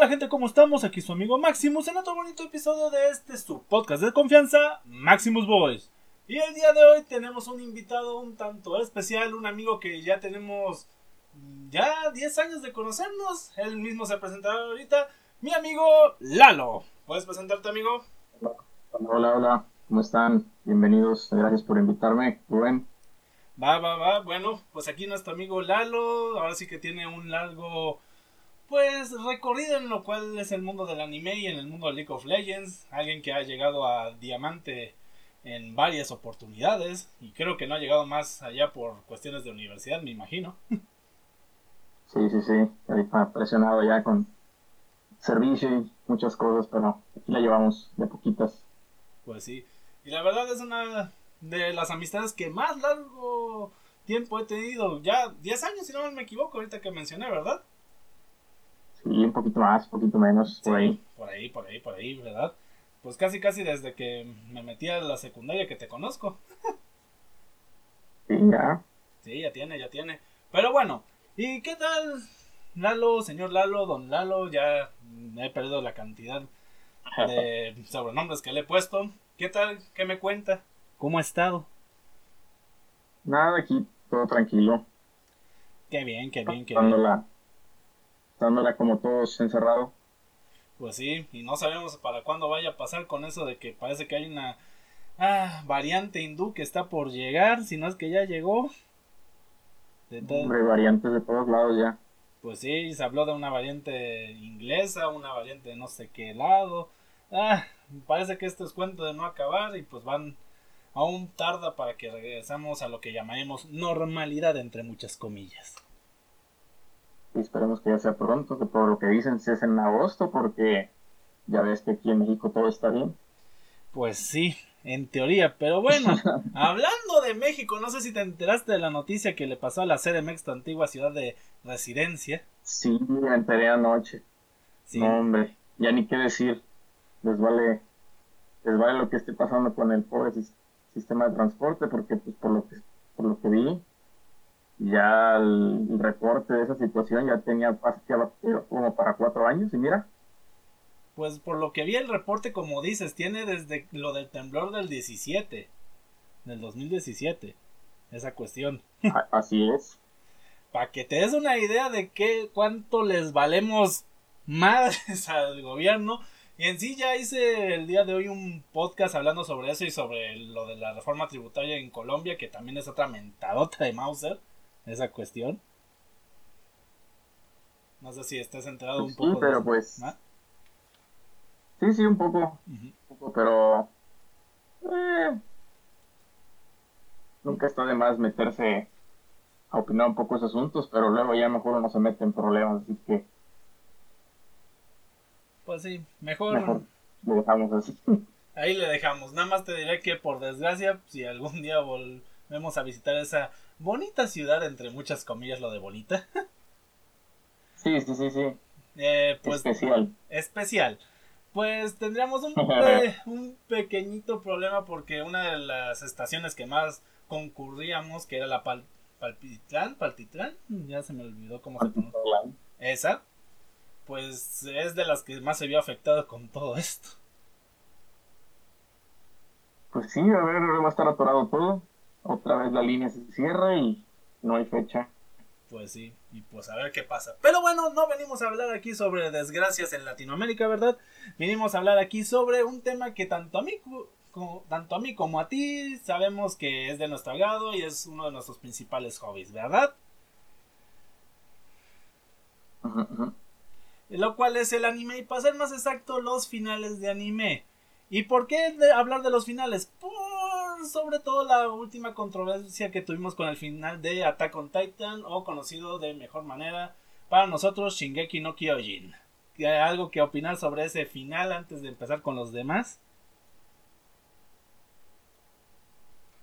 Hola gente, ¿cómo estamos? Aquí su amigo Maximus en otro bonito episodio de este su podcast de confianza, Maximus Boys. Y el día de hoy tenemos un invitado un tanto especial, un amigo que ya tenemos ya 10 años de conocernos. Él mismo se presentará ahorita, mi amigo Lalo. ¿Puedes presentarte, amigo? Hola, hola, ¿cómo están? Bienvenidos, gracias por invitarme, Rubén. Va, va, va. Bueno, pues aquí nuestro amigo Lalo, ahora sí que tiene un largo pues recorrido en lo cual es el mundo del anime y en el mundo de League of Legends, alguien que ha llegado a diamante en varias oportunidades y creo que no ha llegado más allá por cuestiones de universidad, me imagino. Sí, sí, sí, está presionado ya con servicio y muchas cosas, pero aquí la llevamos de poquitas. Pues sí, y la verdad es una de las amistades que más largo tiempo he tenido, ya 10 años si no me equivoco, ahorita que mencioné, ¿verdad? Sí, un poquito más, un poquito menos, por ahí. Por ahí, por ahí, por ahí, ¿verdad? Pues casi, casi desde que me metí a la secundaria que te conozco. sí, ya. Sí, ya tiene, ya tiene. Pero bueno, ¿y qué tal, Lalo, señor Lalo, don Lalo? Ya he perdido la cantidad de sobrenombres que le he puesto. ¿Qué tal? ¿Qué me cuenta? ¿Cómo ha estado? Nada, aquí todo tranquilo. Qué bien, qué bien, qué bien dándola como todos encerrado. Pues sí, y no sabemos para cuándo vaya a pasar con eso de que parece que hay una ah, variante hindú que está por llegar, si no es que ya llegó. De Hombre, variantes de todos lados ya. Pues sí, se habló de una variante inglesa, una variante de no sé qué lado. Ah, parece que esto es cuento de no acabar y pues van aún tarda para que regresemos a lo que llamaremos normalidad entre muchas comillas y esperemos que ya sea pronto, que por lo que dicen si es en agosto, porque ya ves que aquí en México todo está bien. Pues sí, en teoría, pero bueno, hablando de México, no sé si te enteraste de la noticia que le pasó a la CDMX, tu antigua ciudad de residencia. Sí, me enteré anoche. Sí. No, hombre, ya ni qué decir. Les vale, les vale lo que esté pasando con el pobre sistema de transporte, porque pues por lo que, por lo que vi, ya el, reporte de esa situación ya tenía como para cuatro años y mira. Pues por lo que vi el reporte, como dices, tiene desde lo del temblor del 17, del 2017, esa cuestión. Así es. Para que te des una idea de qué, cuánto les valemos más al gobierno. Y en sí ya hice el día de hoy un podcast hablando sobre eso y sobre lo de la reforma tributaria en Colombia, que también es otra mentadota de Mauser esa cuestión. No sé si estás enterado un poco. Sí, pero pues. Sí, sí, un poco. un poco pero. Eh, nunca está de más meterse a opinar un poco esos asuntos, pero luego ya mejor uno se mete en problemas, así que. Pues sí, mejor. Mejor lo dejamos así. Ahí le dejamos. Nada más te diré que por desgracia, si algún día volvemos a visitar esa bonita ciudad, entre muchas comillas, lo de bonita. sí, sí, sí, sí. Eh, pues, especial. Especial. Pues tendríamos un, un pequeñito problema porque una de las estaciones que más concurríamos, que era la Pal Palpitlán, Paltitlán, ya se me olvidó cómo se pronuncia. Esa, pues es de las que más se vio afectado con todo esto. Pues sí, a ver, va a estar atorado todo otra vez la línea se cierra y no hay fecha. Pues sí, y pues a ver qué pasa. Pero bueno, no venimos a hablar aquí sobre desgracias en Latinoamérica, ¿verdad? Venimos a hablar aquí sobre un tema que tanto a mí como, tanto a mí como a ti sabemos que es de nuestro agrado y es uno de nuestros principales hobbies, ¿verdad? Lo cual es el anime y para ser más exacto los finales de anime. ¿Y por qué hablar de los finales? Por sobre todo la última controversia que tuvimos con el final de Attack on Titan o conocido de mejor manera para nosotros Shingeki no Kyojin. ¿Hay algo que opinar sobre ese final antes de empezar con los demás?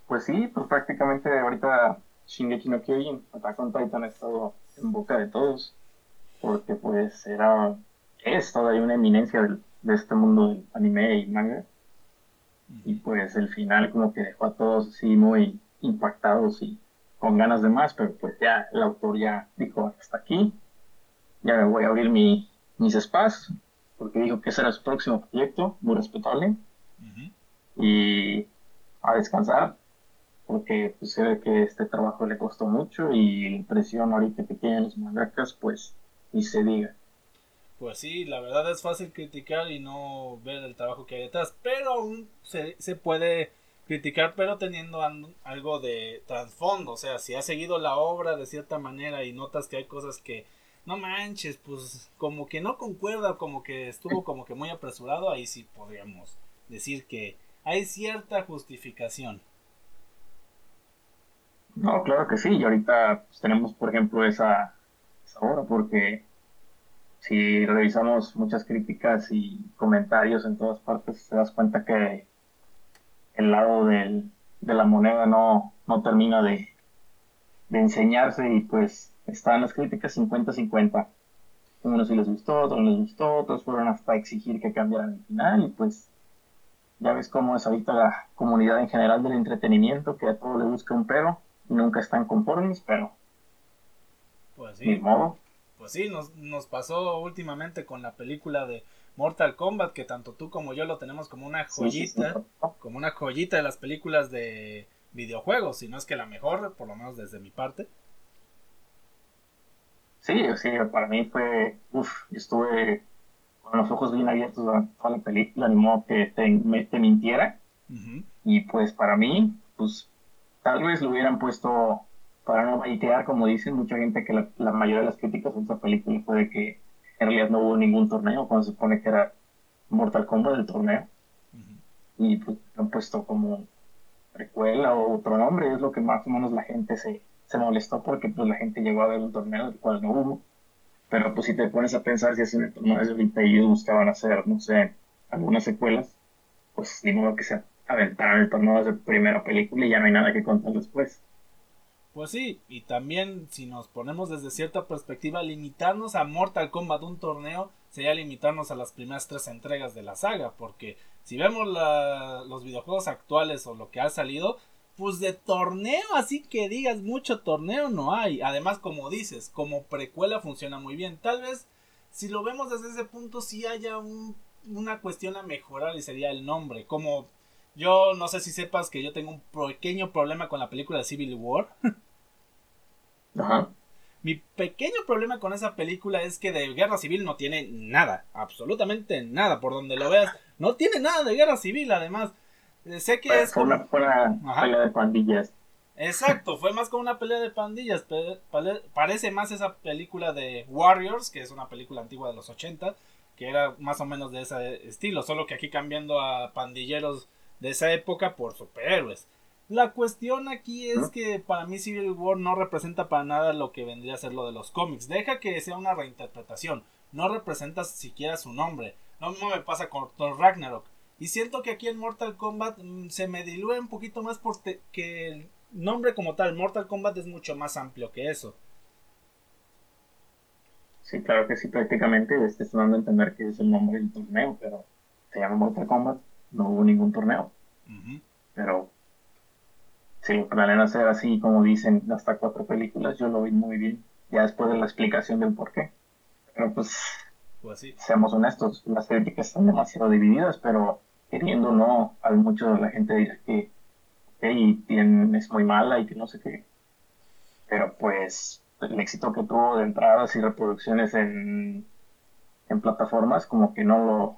Pues sí, pues prácticamente ahorita Shingeki no Kyojin, Attack on Titan ha estado en boca de todos porque pues era es todavía una eminencia de este mundo del anime y manga y pues el final como que dejó a todos así muy impactados y con ganas de más, pero pues ya el autor ya dijo hasta aquí, ya me voy a abrir mi, mis spas, porque dijo que ese era su próximo proyecto, muy respetable. Y a descansar, porque pues, se ve que este trabajo le costó mucho y la impresión ahorita que tienen los mangakas, pues ni se diga. Pues sí, la verdad es fácil criticar y no ver el trabajo que hay detrás, pero aún se, se puede criticar, pero teniendo algo de trasfondo, o sea, si has seguido la obra de cierta manera y notas que hay cosas que no manches, pues como que no concuerda, como que estuvo como que muy apresurado, ahí sí podríamos decir que hay cierta justificación. No, claro que sí, y ahorita pues, tenemos por ejemplo esa, esa obra porque si revisamos muchas críticas y comentarios en todas partes, te das cuenta que el lado del, de la moneda no, no termina de, de enseñarse y pues están las críticas 50-50. Unos sí les gustó, otros no les gustó, otros fueron hasta exigir que cambiaran el final y pues ya ves cómo es ahorita la comunidad en general del entretenimiento, que a todo le busca un pero y nunca están conformes, pero pues sí. modo. Pues sí, nos, nos pasó últimamente con la película de Mortal Kombat, que tanto tú como yo lo tenemos como una joyita, como una joyita de las películas de videojuegos, si no es que la mejor, por lo menos desde mi parte. Sí, sí, para mí fue, uff, estuve con los ojos bien abiertos durante toda la película, ni modo que te, te mintiera. Y pues para mí, pues tal vez lo hubieran puesto para no baitear, como dicen mucha gente, que la, la mayoría de las críticas de esta película fue de que en realidad no hubo ningún torneo, cuando se supone que era Mortal Kombat el torneo. Y pues han puesto como precuela o otro nombre, es lo que más o menos la gente se, se molestó porque pues la gente llegó a ver un torneo del cual no hubo. Pero pues si te pones a pensar si hacen el torneo de ahorita y ellos buscaban hacer, no sé, algunas secuelas, pues ni modo que se aventaran el torneo de primera película y ya no hay nada que contar después. Pues sí, y también si nos ponemos desde cierta perspectiva, limitarnos a Mortal Kombat un torneo sería limitarnos a las primeras tres entregas de la saga, porque si vemos los videojuegos actuales o lo que ha salido, pues de torneo, así que digas mucho torneo no hay. Además, como dices, como precuela funciona muy bien. Tal vez, si lo vemos desde ese punto, sí haya una cuestión a mejorar y sería el nombre. Como yo no sé si sepas que yo tengo un pequeño problema con la película de Civil War. Mi pequeño problema con esa película es que de guerra civil no tiene nada, absolutamente nada, por donde lo veas, no tiene nada de guerra civil, además. Eh, sé que es. Fue una, pelea de pandillas. Exacto, fue más como una pelea de pandillas. Parece más esa película de Warriors, que es una película antigua de los 80, que era más o menos de ese estilo, solo que aquí cambiando a pandilleros de esa época por superhéroes. La cuestión aquí es que para mí Civil War no representa para nada lo que vendría a ser lo de los cómics. Deja que sea una reinterpretación. No representa siquiera su nombre. No me pasa con Thor Ragnarok. Y siento que aquí en Mortal Kombat mm, se me diluye un poquito más porque el nombre como tal, Mortal Kombat es mucho más amplio que eso. Sí, claro que sí, prácticamente estoy dando a entender que es el nombre del torneo, pero se llama Mortal Kombat, no hubo ningún torneo. Pero si lo planean hacer así, como dicen, hasta cuatro películas, yo lo vi muy bien. Ya después de la explicación del por qué. Pero pues, pues seamos honestos, las críticas están demasiado divididas, pero queriendo o no, a mucho de la gente dice que es muy mala y que no sé qué. Pero pues el éxito que tuvo de entradas y reproducciones en, en plataformas como que no lo,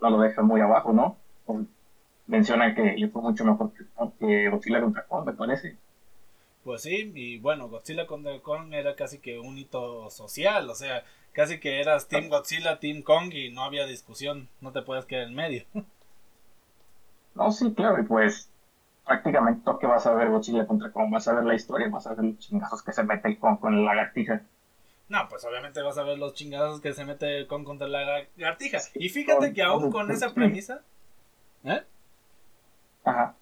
no lo deja muy abajo, ¿no? Mencionan que yo fue mucho mejor que, Godzilla contra Kong, me parece. Pues sí, y bueno, Godzilla contra Kong era casi que un hito social, o sea, casi que eras Team Godzilla, Team Kong y no había discusión, no te puedes quedar en medio. No, sí, claro, y pues prácticamente todo que vas a ver Godzilla contra Kong, vas a ver la historia, vas a ver los chingazos que se mete el Kong con la lagartija. No, pues obviamente vas a ver los chingazos que se mete el Kong contra la lagartija. Y fíjate que aún con esa premisa, ¿eh? Ajá.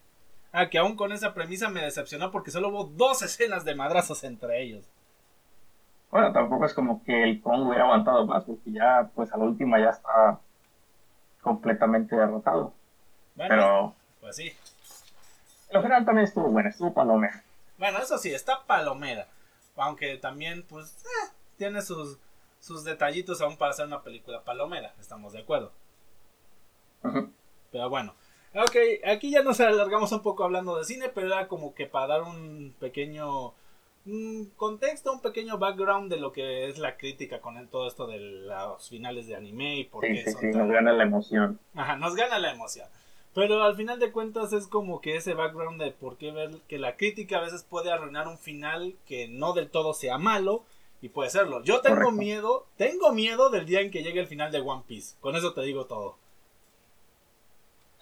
Ah, que aún con esa premisa me decepcionó porque solo hubo dos escenas de madrazos entre ellos. Bueno, tampoco es como que el Kong hubiera aguantado más, porque ya, pues a la última ya está completamente derrotado. Pero. Pues sí. En lo general también estuvo bueno, estuvo palomera. Bueno, eso sí, está palomera. Aunque también, pues, eh, tiene sus, sus detallitos aún para hacer una película palomera, estamos de acuerdo. Pero bueno, ok, aquí ya nos alargamos un poco hablando de cine, pero era como que para dar un pequeño contexto, un pequeño background de lo que es la crítica con todo esto de los finales de anime y por sí, Sí, sí, nos gana la emoción. Ajá, nos gana la emoción. Pero al final de cuentas es como que ese background de por qué ver que la crítica a veces puede arruinar un final que no del todo sea malo y puede serlo. Yo tengo miedo, tengo miedo del día en que llegue el final de One Piece. Con eso te digo todo.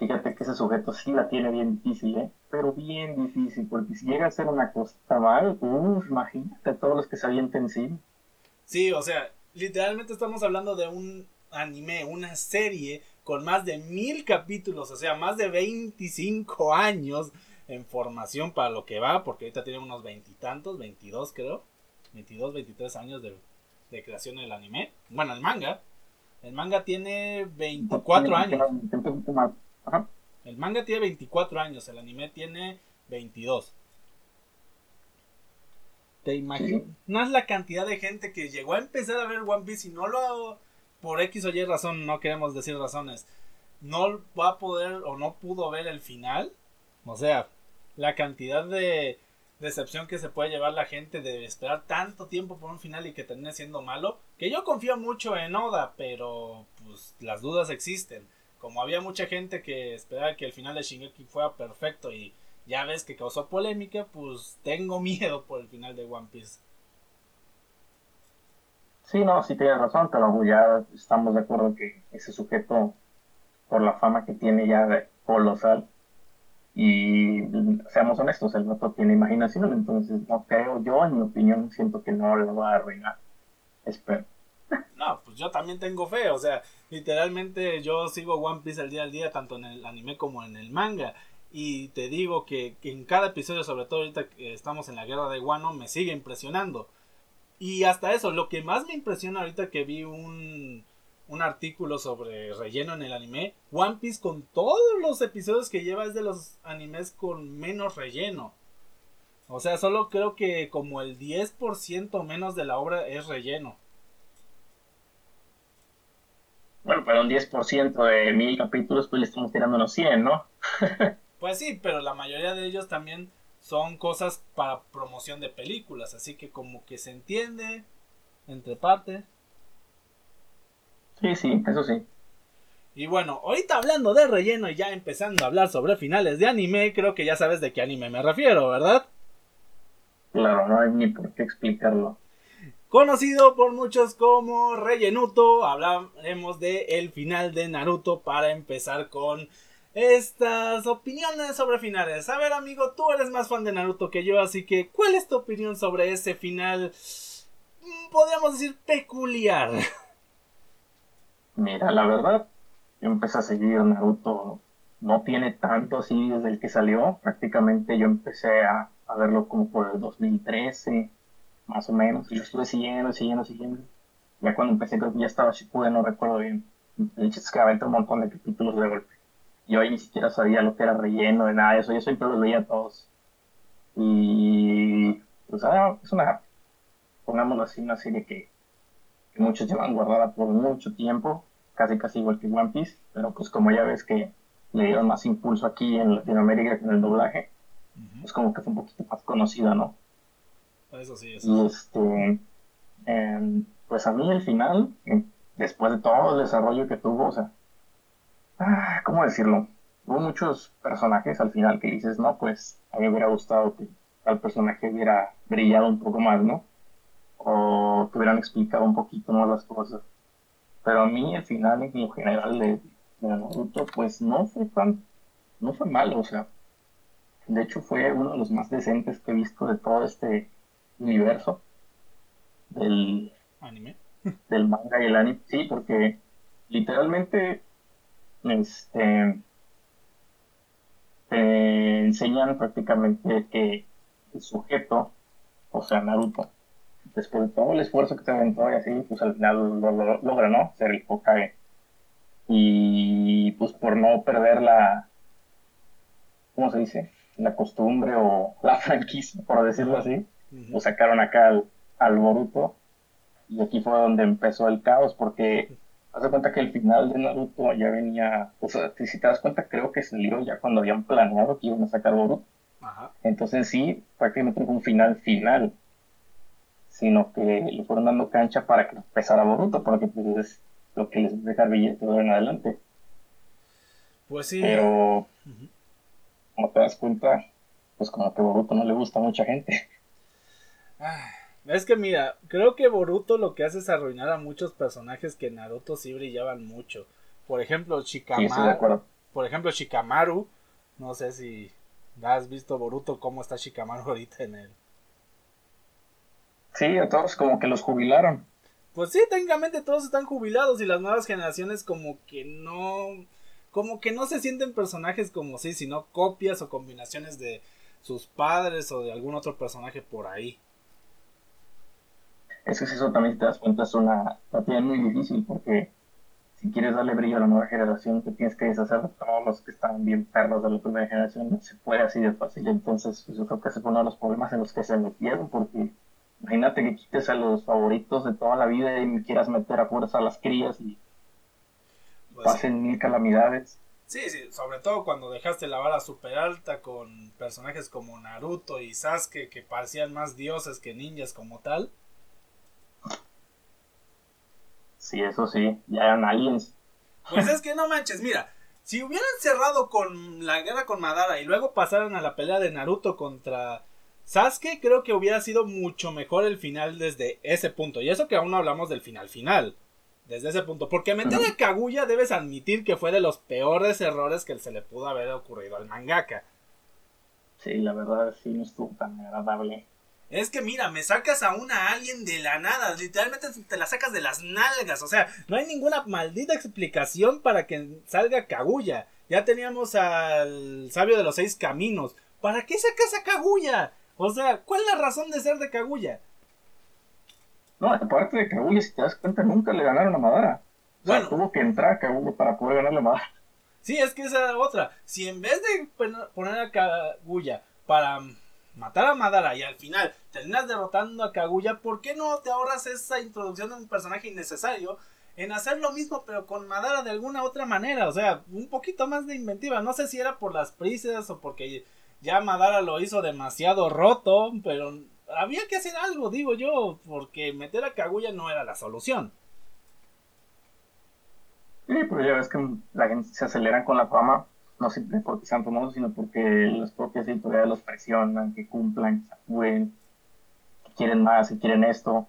Fíjate que ese sujeto sí la tiene bien difícil, ¿eh? Pero bien difícil, porque si llega a ser una cosa mal, uff, imagínate todos los que se avienten sí. Sí, o sea, literalmente estamos hablando de un anime, una serie con más de mil capítulos, o sea, más de 25 años en formación para lo que va, porque ahorita tiene unos veintitantos, 22 creo, 22, 23 años de, de creación del anime. Bueno, el manga. El manga tiene 24 años. El manga tiene 24 años, el anime tiene 22. ¿Te imaginas la cantidad de gente que llegó a empezar a ver One Piece y no lo por X o Y razón, no queremos decir razones, no va a poder o no pudo ver el final? O sea, la cantidad de decepción que se puede llevar la gente de esperar tanto tiempo por un final y que termine siendo malo, que yo confío mucho en Oda, pero pues las dudas existen como había mucha gente que esperaba que el final de Shingeki fuera perfecto y ya ves que causó polémica, pues tengo miedo por el final de One Piece. Sí, no, sí tienes razón, pero ya estamos de acuerdo que ese sujeto, por la fama que tiene ya colosal, y seamos honestos, el rato tiene imaginación, entonces no creo, yo en mi opinión siento que no lo va a arruinar. Espero. No, pues yo también tengo fe, o sea, literalmente yo sigo One Piece al día al día, tanto en el anime como en el manga. Y te digo que, en cada episodio, sobre todo ahorita que estamos en la guerra de Wano, me sigue impresionando. Y hasta eso, lo que más me impresiona ahorita que vi un, un artículo sobre relleno en el anime, One Piece con todos los episodios que lleva es de los animes con menos relleno. O sea, solo creo que como el 10% menos de la obra es relleno. Bueno, pero un 10% de mil capítulos, pues le estamos tirando unos 100, ¿no? pues sí, pero la mayoría de ellos también son cosas para promoción de películas, así que como que se entiende entre partes. Sí, sí, eso sí. Y bueno, ahorita hablando de relleno y ya empezando a hablar sobre finales de anime, creo que ya sabes de qué anime me refiero, ¿verdad? Claro, no hay ni por qué explicarlo. Conocido por muchos como Rellenuto, hablaremos de el final de Naruto para empezar con estas opiniones sobre finales. A ver, amigo, tú eres más fan de Naruto que yo, así que ¿cuál es tu opinión sobre ese final? Mm, podríamos decir peculiar. Mira, la verdad, yo empecé a seguir Naruto, no tiene tanto así desde el que salió, prácticamente yo empecé a, a verlo como por el 2013 más o menos. Y yo estuve siguiendo, siguiendo, siguiendo. Ya cuando empecé creo que ya estaba pude no recuerdo bien. De hecho es que un montón de capítulos de golpe. Yo ahí ni siquiera sabía lo que era relleno de nada de eso. Yo siempre los veía todos. Y pues ah, es una, pongámoslo así, una serie que, que muchos llevan guardada por mucho tiempo. Casi casi igual que One Piece. Pero pues como ya ves que le dieron más impulso aquí en Latinoamérica que en el doblaje, pues como que fue un poquito más conocida, ¿no? Eso sí, Y este, em, pues a mí el final, em, después de todo el desarrollo que tuvo, o sea, ah, ¿cómo decirlo? Hubo muchos personajes al final que dices, no, pues a mí me hubiera gustado que tal personaje hubiera brillado un poco más, ¿no? O que hubieran explicado un poquito más las cosas. Pero a mí el final en general de, de Naruto, pues no fue tan, no fue malo, o sea, de hecho fue uno de los más decentes que he visto de todo este universo del anime. del manga y el anime sí porque literalmente este te enseñan prácticamente que el sujeto o sea Naruto después de todo el esfuerzo que te aventó y así pues al final lo, logra no ser el Hokage. Y pues por no perder la ¿cómo se dice? la costumbre o la franquicia por decirlo así, lo sacaron acá al, al Boruto Y aquí fue donde empezó el caos, porque haz de cuenta que el final de Naruto ya venía, o sea, si te das cuenta, creo que salió ya cuando habían planeado que iban a sacar Boruto. Entonces sí, prácticamente fue un final final, sino que le fueron dando cancha para que empezara Boruto, porque pues es lo que les deja billete de en adelante. Pues sí. Pero, como te das cuenta, pues como que Boruto no le gusta a mucha gente. Es que mira, creo que Boruto lo que hace es arruinar a muchos personajes que en Naruto sí brillaban mucho. Por ejemplo, Shikamaru. por ejemplo, Shikamaru. No sé si has visto Boruto cómo está Shikamaru ahorita en él. Sí, a todos como que los jubilaron. Pues sí, técnicamente todos están jubilados y las nuevas generaciones como que no como que no se sienten personajes como sí, sino copias o combinaciones de sus padres o de algún otro personaje por ahí. Es que si eso también te das cuenta es una tarea muy difícil porque si quieres darle brillo a la nueva generación te tienes que deshacer de todos los que están bien perros de la primera generación. No se puede así de fácil. Entonces pues yo creo que ese fue uno de los problemas en los que se metieron porque imagínate que quites a los favoritos de toda la vida y quieras meter a fuerza a las crías y pues pasen mil calamidades. Sí, sí, sobre todo cuando dejaste la vara super alta con personajes como Naruto y Sasuke que parecían más dioses que ninjas como tal. Sí, eso sí, ya eran aliens. Pues es que no manches, mira, si hubieran cerrado con la guerra con Madara y luego pasaran a la pelea de Naruto contra Sasuke, creo que hubiera sido mucho mejor el final desde ese punto. Y eso que aún no hablamos del final final. Desde ese punto. Porque meter a Kaguya debes admitir que fue de los peores errores que se le pudo haber ocurrido al mangaka. Sí, la verdad sí no estuvo tan agradable. Es que mira, me sacas a una alien de la nada, literalmente te la sacas de las nalgas, o sea, no hay ninguna maldita explicación para que salga Kaguya. Ya teníamos al sabio de los seis caminos. ¿Para qué sacas a Kaguya? O sea, ¿cuál es la razón de ser de Kaguya? No, aparte de Kaguya, si te das cuenta, nunca le ganaron a Madara. O bueno, tuvo que entrar a Kaguya para poder ganarle a Madara. Sí, es que esa era otra. Si en vez de poner a Kaguya para matar a Madara y al final terminas derrotando a Kaguya, ¿por qué no te ahorras esa introducción de un personaje innecesario en hacer lo mismo pero con Madara de alguna otra manera? O sea, un poquito más de inventiva. No sé si era por las prisas o porque ya Madara lo hizo demasiado roto, pero había que hacer algo, digo yo, porque meter a Kaguya no era la solución. Sí, pero ya ves que la gente se acelera con la fama no simplemente porque sean famosos, sino porque las propias editoriales los presionan, que cumplan, que que quieren más, que quieren esto.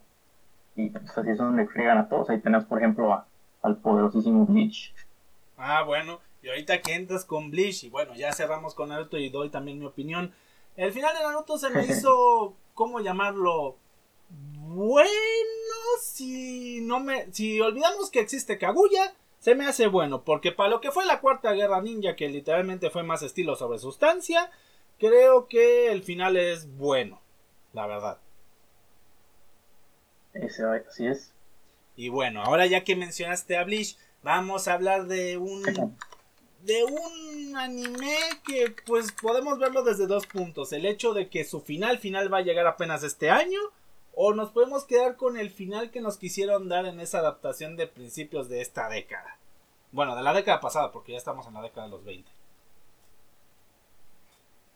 Y pues así es donde friegan a todos. Ahí tenemos, por ejemplo, al poderosísimo Bleach. Ah, bueno, y ahorita que entras con Bleach, y bueno, ya cerramos con Naruto y doy también mi opinión. El final de Naruto se me hizo, ¿cómo llamarlo? Bueno, si no me, si olvidamos que existe Kaguya, se me hace bueno, porque para lo que fue la cuarta guerra ninja, que literalmente fue más estilo sobre sustancia, creo que el final es bueno, la verdad. Ese, así es. Y bueno, ahora ya que mencionaste a Bleach, vamos a hablar de un de un anime que pues podemos verlo desde dos puntos. El hecho de que su final final va a llegar apenas este año o nos podemos quedar con el final que nos quisieron dar en esa adaptación de principios de esta década. Bueno, de la década pasada, porque ya estamos en la década de los 20.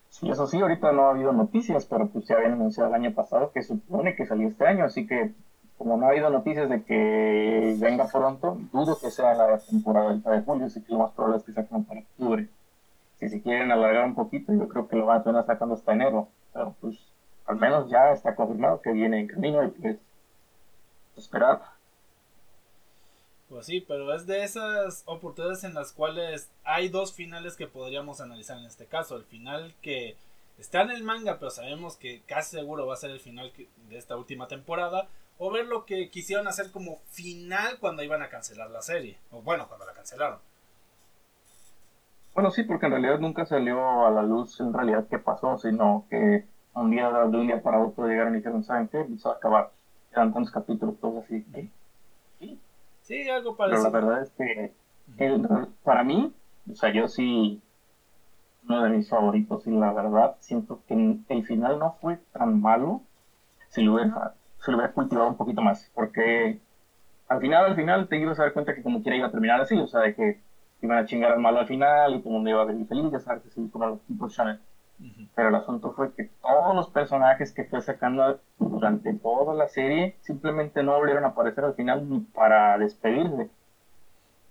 Sí, eso sí, ahorita no ha habido noticias, pero pues ya habían anunciado el año pasado que supone que salió este año, así que como no ha habido noticias de que venga pronto, dudo que sea la temporada de julio, así que lo más probable es que saquen para octubre. Si se quieren alargar un poquito, yo creo que lo van a tener sacando hasta enero, pero pues al menos ya está confirmado que viene en camino y pues esperar. Pues sí, pero es de esas oportunidades en las cuales hay dos finales que podríamos analizar en este caso. El final que está en el manga, pero sabemos que casi seguro va a ser el final de esta última temporada. O ver lo que quisieron hacer como final cuando iban a cancelar la serie. O bueno, cuando la cancelaron. Bueno, sí, porque en realidad nunca salió a la luz en realidad qué pasó, sino que un día de un día para otro llegaron y dijeron, ¿saben qué? Se va a acabar. Eran tantos capítulos, todos así. Sí. sí, algo parecido. Pero la verdad es que para mí, o sea, yo sí, uno de mis favoritos y la verdad siento que el final no fue tan malo si lo hubiera, se lo hubiera cultivado un poquito más, porque al final, al final te ibas a dar cuenta que como quiera iba a terminar así, o sea, de que iban a chingar al malo al final y todo el mundo iba a ver feliz, ya sabes, así como los tipos Pero el asunto fue que todos los personajes que fue sacando durante toda la serie simplemente no volvieron a aparecer al final ni para despedirse.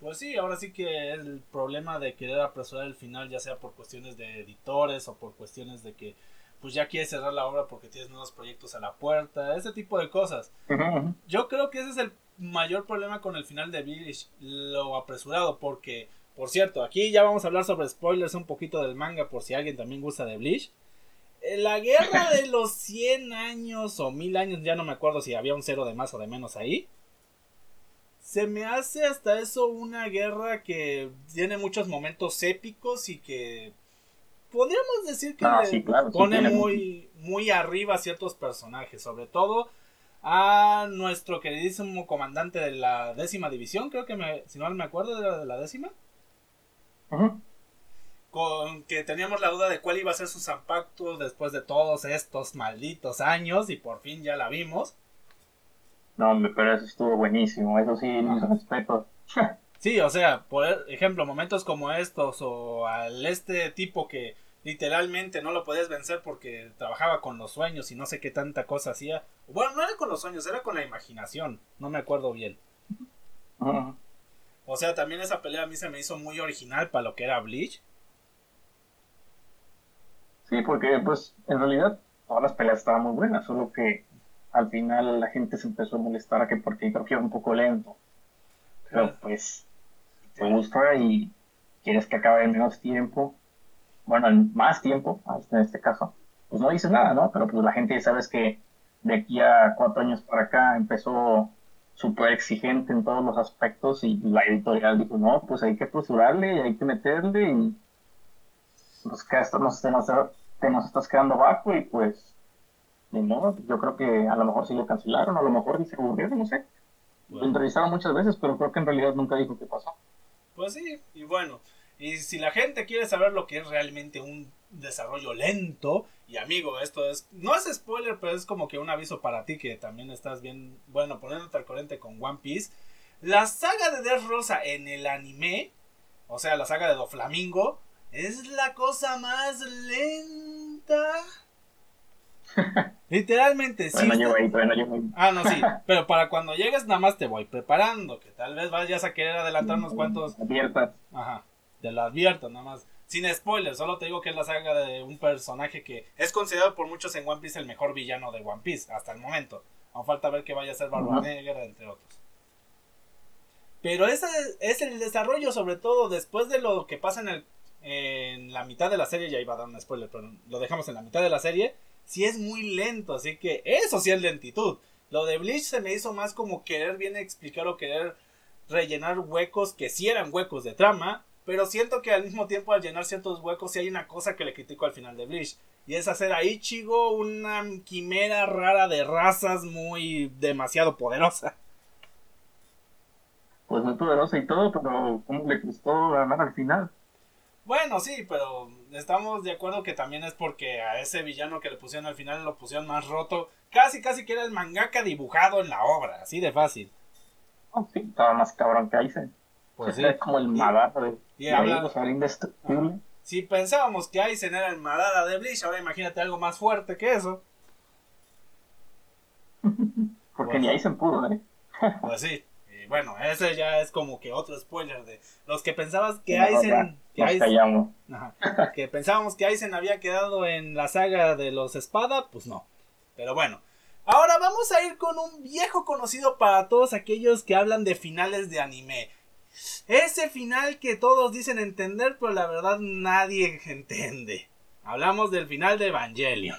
Pues sí, ahora sí que es el problema de querer apresurar el final, ya sea por cuestiones de editores o por cuestiones de que pues ya quieres cerrar la obra porque tienes nuevos proyectos a la puerta, ese tipo de cosas. Yo creo que ese es el mayor problema con el final de Bleach, lo apresurado, porque, por cierto, aquí ya vamos a hablar sobre spoilers un poquito del manga por si alguien también gusta de Bleach. Eh, la guerra de los 100 años o 1000 años, ya no me acuerdo si había un cero de más o de menos ahí. Se me hace hasta eso una guerra que tiene muchos momentos épicos y que podríamos decir que le sí, claro, sí pone muy, muy arriba a ciertos personajes, sobre todo a nuestro queridísimo comandante de la décima división, creo que me, si no me acuerdo de la, de la décima, Con que teníamos la duda de cuál iba a ser su zampacto después de todos estos malditos años y por fin ya la vimos. No, hombre, pero eso estuvo buenísimo, eso sí, mis respetos. Sí, o sea, por ejemplo, momentos como estos o al este tipo que literalmente no lo podías vencer porque trabajaba con los sueños y no sé qué tanta cosa hacía. Bueno, no era con los sueños, era con la imaginación, no me acuerdo bien. Ujú. O sea, también esa pelea a mí se me hizo muy original para lo que era Bleach. Sí, porque pues en realidad todas las peleas estaban muy buenas, solo que al final la gente se empezó a molestar a que porque creo que iba un poco lento. Pero pues te gusta y quieres que acabe en menos tiempo, bueno, en más tiempo, en este caso, pues no dices nada, ¿no? Pero pues la gente sabes que de aquí a cuatro años para acá empezó súper exigente en todos los aspectos y la editorial dijo, no, pues hay que apresurarle y hay que meterle y pues que esto nos, te, nos, te nos estás quedando bajo y pues ni modo, yo creo que a lo mejor sí lo cancelaron, a lo mejor se aburrieron, no sé. Lo entrevistaron muchas veces, pero creo que en realidad nunca dijo qué pasó. pues sí, y bueno, y si la gente quiere saber lo que es realmente un desarrollo lento, y amigo, esto es, no es spoiler, pero es como que un aviso para ti que también estás bien, bueno, poniéndote al corriente con One Piece. La saga de Death Rosa en el anime, o sea, la saga de Doflamingo, es la cosa más lenta. Literalmente, sí. Todavía no llevo ahí, todavía no llevo ahí. Ah, no, sí. Pero para cuando llegues, nada más te voy preparando. Que tal vez vayas a querer adelantar unos cuantos. Abiertas. Ajá. Te lo advierto, nada más. Sin spoilers, solo te digo que es la saga de un personaje que es considerado por muchos en One Piece el mejor villano de One Piece hasta el momento. Aún falta ver que vaya a ser Barba. Negra, entre otros. Pero ese es el desarrollo, sobre todo después de lo que pasa en, el, en la mitad de la serie. Ya iba a dar un spoiler, pero lo dejamos en la mitad de la serie. Sí es muy lento, así que eso sí es lentitud. Lo de Bleach se me hizo más como querer bien explicar o querer rellenar huecos que sí eran huecos de trama, pero siento que al mismo tiempo al llenar ciertos huecos sí hay una cosa que le critico al final de Bleach. Y es hacer a Ichigo una quimera rara de razas muy demasiado poderosa. Pues muy poderosa y todo, pero ¿cómo le costó ganar al final? Bueno, sí, pero estamos de acuerdo que también es porque a ese villano que le pusieron al final lo pusieron más roto. Casi, casi que era el mangaka dibujado en la obra, así de fácil. Oh, sí, estaba más cabrón que Aizen. Pues sí. Era como el Madara de, Y ahí, indestructible. Si pensábamos que Aizen era el Madara de Bleach, ahora imagínate algo más fuerte que eso. Porque Pues- ni Aizen pudo, ¿eh? Pues sí. Y bueno, ese ya es como que otro spoiler de los que pensabas que No, ya, Aizen, que Aizen. Ajá. que pensábamos que Aizen había quedado en la saga de los espada, pues no. Pero bueno, ahora vamos a ir con un viejo conocido para todos aquellos que hablan de finales de anime. Ese final que todos dicen entender, pero la verdad nadie entiende. Hablamos del final de Evangelion.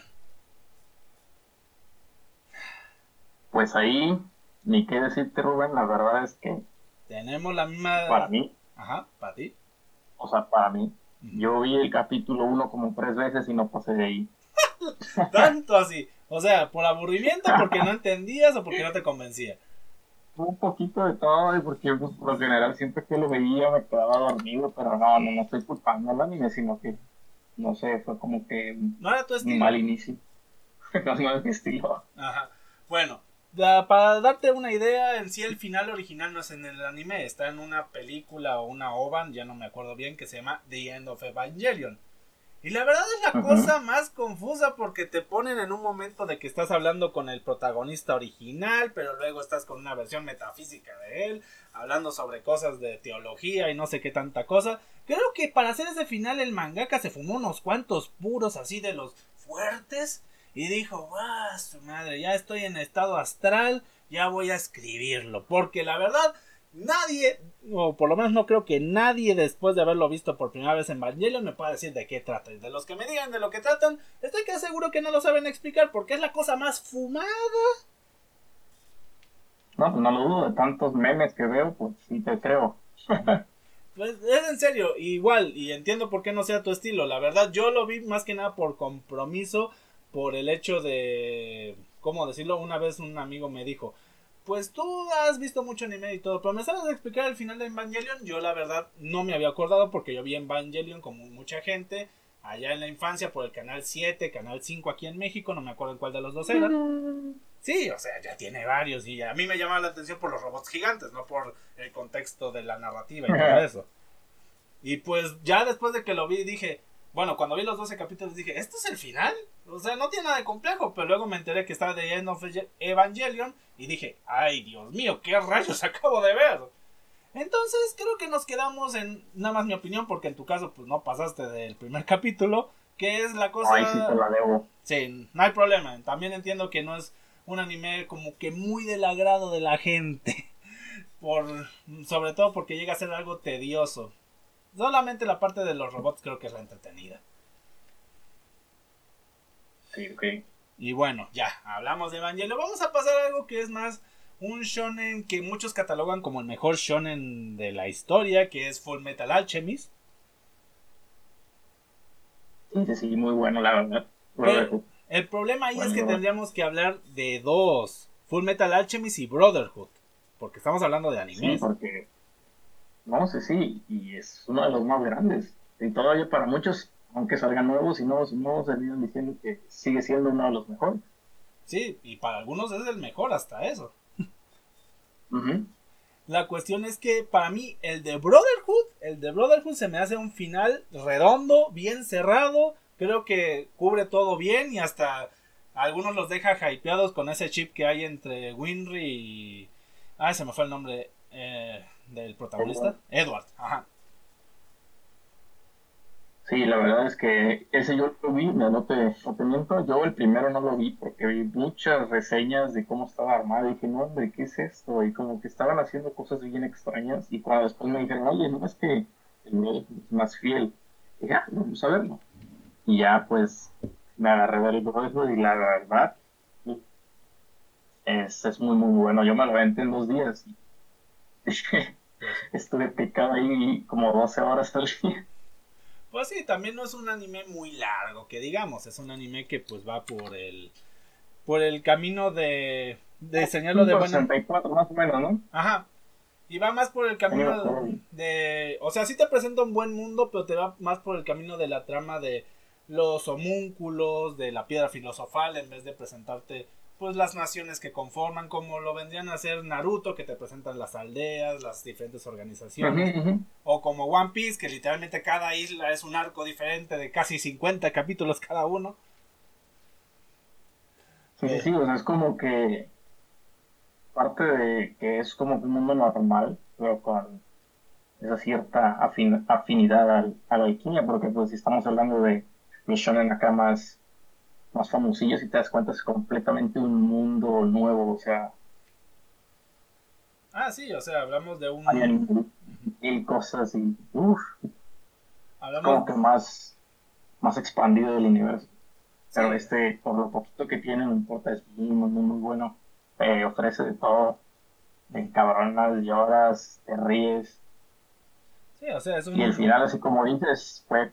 Pues ahí, ni qué decirte, Rubén, la verdad es que Tenemos la misma... para mí, Ajá, para ti. o sea, para mí, yo vi el capítulo 1 como tres veces y no pasé de ahí. Tanto así. O sea, por aburrimiento, porque no entendías o porque no te convencía. Un poquito de todo, porque pues, por lo general siempre que lo veía me quedaba dormido, pero no, no, no estoy culpando al anime, sino que, no sé, fue como que No era tu un estilo. mal inicio. no, no es mi estilo. Ajá. Bueno, para darte una idea, en sí el final original no es en el anime, está en una película o una ovan, ya no me acuerdo bien, que se llama The End of Evangelion. Y la verdad es la cosa más confusa porque te ponen en un momento de que estás hablando con el protagonista original, pero luego estás con una versión metafísica de él, hablando sobre cosas de teología y no sé qué tanta cosa. Creo que para hacer ese final el mangaka se fumó unos cuantos puros así de los fuertes y dijo, ¡ah, su madre! Ya estoy en estado astral, ya voy a escribirlo. Porque la verdad, nadie, o por lo menos no creo que nadie después de haberlo visto por primera vez en Evangelion me pueda decir de qué trata. Y de los que me digan de lo que tratan, estoy que seguro que no lo saben explicar porque es la cosa más fumada. No, pues no lo dudo, de tantos memes que veo, pues sí te creo. Pues es en serio, igual, y entiendo por qué no sea tu estilo. La verdad, yo lo vi más que nada por compromiso por el hecho de, ¿cómo decirlo? Una vez un amigo me dijo, pues tú has visto mucho anime y todo, pero me sabes explicar el final de Evangelion. Yo la verdad no me había acordado porque yo vi Evangelion como mucha gente allá en la infancia por el canal 7, canal 5 aquí en México, no me acuerdo en cuál de los dos era. Sí, o sea, ya tiene varios y a mí me llama la atención por los robots gigantes, no por el contexto de la narrativa y todo eso. Y pues ya después de que lo vi dije, bueno, cuando vi los 12 capítulos dije, ¿esto es el final? O sea, no tiene nada de complejo, pero luego me enteré que estaba de End of Evangelion y dije, ay Dios mío, ¿qué rayos acabo de ver? Entonces creo que nos quedamos en, nada más mi opinión, porque en tu caso pues no pasaste del primer capítulo, que es la cosa... Ay, sí, te la debo. Sí, no hay problema. También entiendo que no es un anime como que muy del agrado de la gente. Por, sobre todo porque llega a ser algo tedioso. Solamente la parte de los robots creo que es la entretenida. Sí, ok. Y bueno, ya, hablamos de Evangelion. Vamos a pasar a algo que es más un shonen que muchos catalogan como el mejor shonen de la historia, que es Full Metal Alchemist. Sí, sí, muy bueno, la verdad. el problema ahí es que tendríamos que hablar de dos: Full Metal Alchemist y Brotherhood. Porque estamos hablando de anime. Sí, porque no sé, sí, y es uno de los más grandes. Y todavía para muchos, aunque salgan nuevos y nuevos y nuevos, diciendo que sigue siendo uno de los mejores. Sí, y para algunos es el mejor hasta eso. La cuestión es que para mí el de Brotherhood, el de Brotherhood se me hace un final redondo, bien cerrado, creo que cubre todo bien y hasta algunos los deja hypeados con ese chip que hay entre Winry y... Ah, se me fue el nombre. Eh, del protagonista. Edward. ajá. Sí, la verdad es que ese yo lo vi, no te, miento, yo el primero no lo vi porque vi muchas reseñas de cómo estaba armado y dije, no hombre, ¿qué es esto? Y como que estaban haciendo cosas bien extrañas y cuando después me dijeron, oye, no es que el es más fiel, y ya, vamos a verlo. Y ya pues me agarré ver el y la verdad es, es muy muy bueno, yo me lo aventé en dos días estuve picado ahí como 12 horas al día. Pues sí, también no es un anime muy largo, que digamos, es un anime que pues va por el por el camino de de enseñarlo de buena 64 más o menos, ¿no? Ajá. Y va más por el camino de, o sea, sí te presenta un buen mundo, pero te va más por el camino de la trama de los homúnculos, de la piedra filosofal en vez de presentarte pues las naciones que conforman, como lo vendrían a hacer Naruto, que te presentan las aldeas, las diferentes organizaciones, o como One Piece, que literalmente cada isla es un arco diferente de casi 50 capítulos cada uno. Sí, sí, sí, o sea, es como que parte de que es como un mundo normal, pero con esa cierta afinidad al, a la alquimia, porque pues si estamos hablando de los shonen acá más más famosillos y te das cuenta es completamente un mundo nuevo, o sea... Ah, sí, o sea, hablamos de un... Hay cosas y... Uf, Como que más, más expandido del universo. Pero este, por lo poquito que tiene, no importa, es muy, muy, muy bueno. ofrece de todo. Te encabronas, lloras, te ríes. Sí, o sea, es un... Y el final, así como dices, fue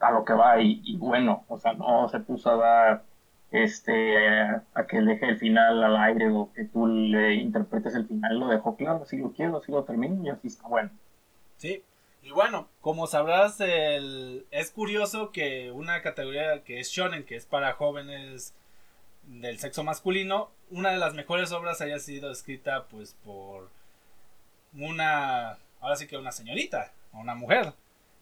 a lo que va y, bueno, o sea, no se puso a dar este a que deje el final al aire o que tú le interpretes el final, lo dejó claro, así lo quiero, así lo termino y así está bueno. Sí, y bueno, como sabrás, el, es curioso que una categoría que es shonen, que es para jóvenes del sexo masculino, una de las mejores obras haya sido escrita pues por una, ahora sí que una señorita, una mujer.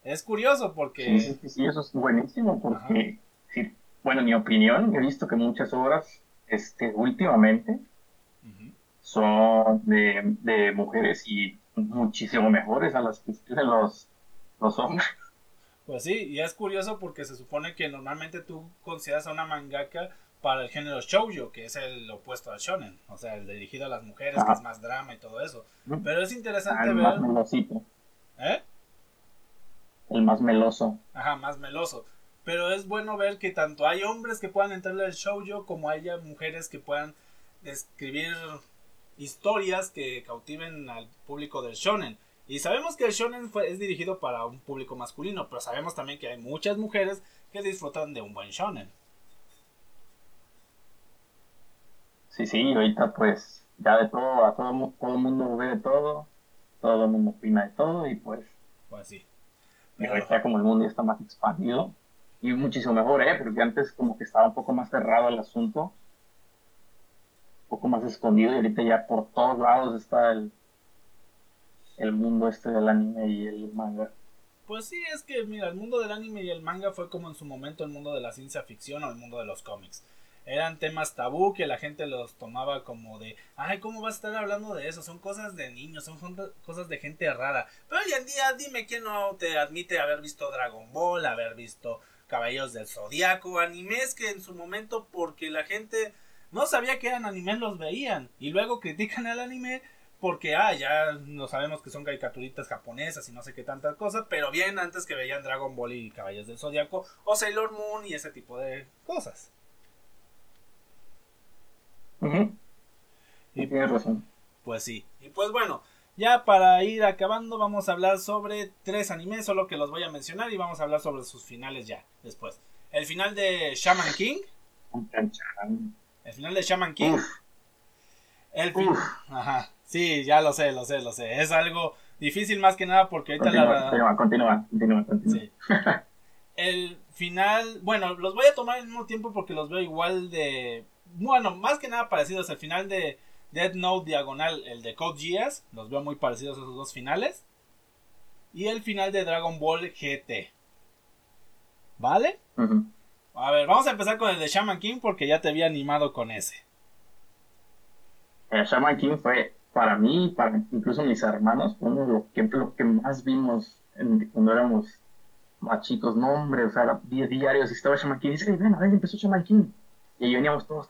Es curioso porque... Sí, sí, sí eso es buenísimo porque, sí, bueno, en mi opinión, he visto que muchas obras, este, últimamente, son de, de, mujeres y muchísimo mejores a las que escriben los, los hombres. Pues sí, y es curioso porque se supone que normalmente tú consideras a una mangaka para el género shoujo, que es el opuesto al shonen, o sea, el dirigido a las mujeres, que es más drama y todo eso. Pero es interesante ver... ¿Eh? El más meloso. Ajá, más meloso. Pero es bueno ver que tanto hay hombres que puedan entrarle al shoujo como haya mujeres que puedan escribir historias que cautiven al público del shonen. Y sabemos que el shonen es dirigido para un público masculino, pero sabemos también que hay muchas mujeres que disfrutan de un buen shonen. Sí, sí, ahorita pues ya de todo, a todo, todo el mundo ve de todo, todo el mundo opina de todo y pues... Pues sí. Pero ahorita como el mundo ya está más expandido y muchísimo mejor, ¿eh? Porque antes como que estaba un poco más cerrado el asunto, un poco más escondido y ahorita ya por todos lados está el, el mundo este del anime y el manga. Pues sí, es que mira, el mundo del anime y el manga fue como en su momento el mundo de la ciencia ficción o el mundo de los cómics. Eran temas tabú que la gente los tomaba como de, ay, ¿cómo vas a estar hablando de eso? Son cosas de niños, son cosas de gente rara. Pero hoy en día dime quién no te admite haber visto Dragon Ball, haber visto Caballeros del Zodiaco, animes que en su momento porque la gente no sabía que eran animes los veían y luego critican al anime porque, ah, ya no sabemos que son caricaturitas japonesas y no sé qué tantas cosas, pero bien antes que veían Dragon Ball y Caballos del Zodiaco o Sailor Moon y ese tipo de cosas. Y tienes razón. Pues sí. Y pues bueno, ya para ir acabando vamos a hablar sobre tres animes, solo que los voy a mencionar y vamos a hablar sobre sus finales ya, después. El final de Shaman King. El final de Shaman King. El final... Ajá. Sí, ya lo sé, lo sé, lo sé. Es algo difícil más que nada porque ahorita la... Continúa, continúa, continúa, El final, bueno, los voy a tomar al mismo tiempo porque los veo igual de... Bueno, más que nada parecidos. El final de Dead Note Diagonal, el de Code Geass, los veo muy parecidos a esos dos finales. Y el final de Dragon Ball GT. ¿Vale? A ver, vamos a empezar con el de Shaman King porque ya te había animado con ese. El Shaman King fue para mí, para incluso mis hermanos, uno lo que, lo que más vimos cuando éramos más chicos, no hombre, o sea, era 10 diarios y estaba Shaman King, y dice, ven, a ver, empezó Shaman King. Y ahí veníamos todos,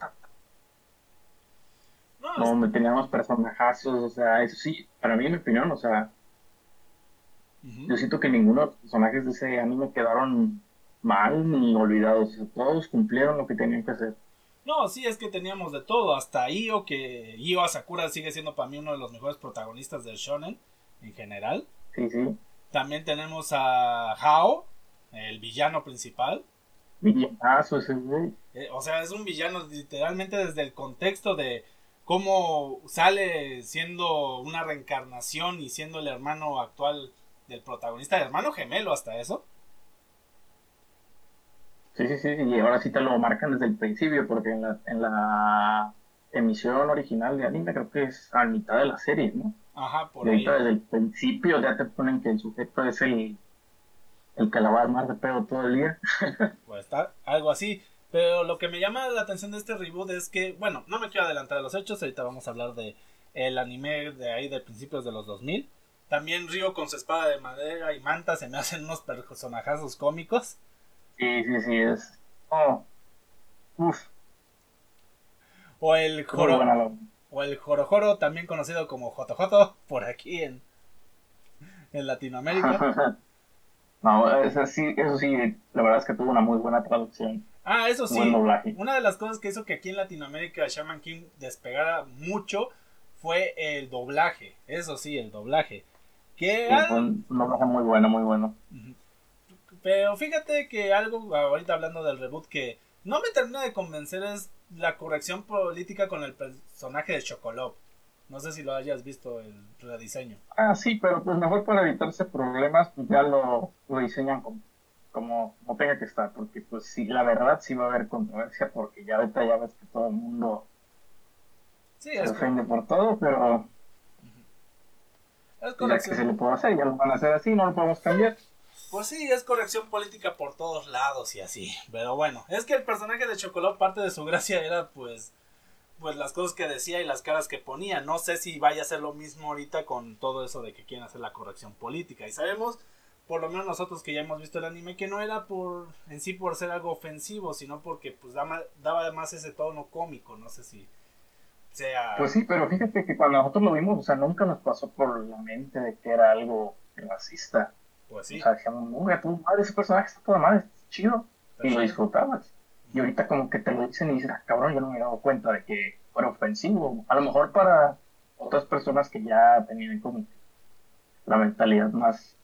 no, hombre, teníamos personajazos, o sea, eso sí, para mí, en mi opinión, o sea, yo siento que ninguno de los personajes de ese anime quedaron mal ni olvidados, todos cumplieron lo que tenían que hacer. No, sí, es que teníamos de todo, hasta Io, que Io Asakura sigue siendo para mí uno de los mejores protagonistas del shonen en general. Sí, sí. También tenemos a Hao, el villano principal. Villanazo ese güey. Eh, o sea, es un villano literalmente desde el contexto de cómo sale siendo una reencarnación y siendo el hermano actual del protagonista, el hermano gemelo hasta eso. Sí, sí, sí, y ahora sí te lo marcan desde el principio, porque en la, en la emisión original de anime creo que es a mitad de la serie, ¿no? Ajá, por ahí. Desde el principio ya te ponen que el sujeto es el, el que la va a armar de pedo todo el día. pues está algo así. Pero lo que me llama la atención de este reboot es que, bueno, no me quiero adelantar a los hechos, ahorita vamos a hablar de el anime de ahí de principios de los 2000. También Río con su espada de madera y manta se me hacen unos personajazos cómicos. Sí, sí, sí, es. Oh. Uf. O el Joro. O el Jorojoro, también conocido como Jotojoto, por aquí en, en Latinoamérica. no, eso sí, eso sí, la verdad es que tuvo una muy buena traducción. Ah, eso sí. Una de las cosas que hizo que aquí en Latinoamérica Shaman King despegara mucho fue el doblaje. Eso sí, el doblaje. Que un, doblaje muy bueno, muy bueno. Pero fíjate que algo, ahorita hablando del reboot, que no me termina de convencer es la corrección política con el personaje de Chocolop. No sé si lo hayas visto el rediseño. Ah, sí, pero pues mejor para evitarse problemas, pues ya lo, lo diseñan como, como, como, tenga que estar, porque pues sí, la verdad sí va a haber controversia, porque ya ahorita ya ves que todo el mundo sí, se ofende por todo, pero es ya que se le puede hacer, ya lo van a hacer así, no lo podemos cambiar. Pues sí, es corrección política por todos lados y así. Pero bueno, es que el personaje de Chocolate, parte de su gracia era pues pues las cosas que decía y las caras que ponía. No sé si vaya a ser lo mismo ahorita con todo eso de que quieren hacer la corrección política. Y sabemos, por lo menos nosotros que ya hemos visto el anime, que no era por en sí por ser algo ofensivo, sino porque pues daba, daba además ese tono cómico. No sé si sea... Pues sí, pero fíjate que cuando nosotros lo vimos, o sea, nunca nos pasó por la mente de que era algo racista. Pues sí. O sea, decíamos, tu madre, ese personaje está toda madre, es chido. y lo disfrutabas. Y ahorita como que te lo dicen y dices, ah, cabrón, yo no me he dado cuenta de que fuera ofensivo. A lo mejor para otras personas que ya tenían como la mentalidad más,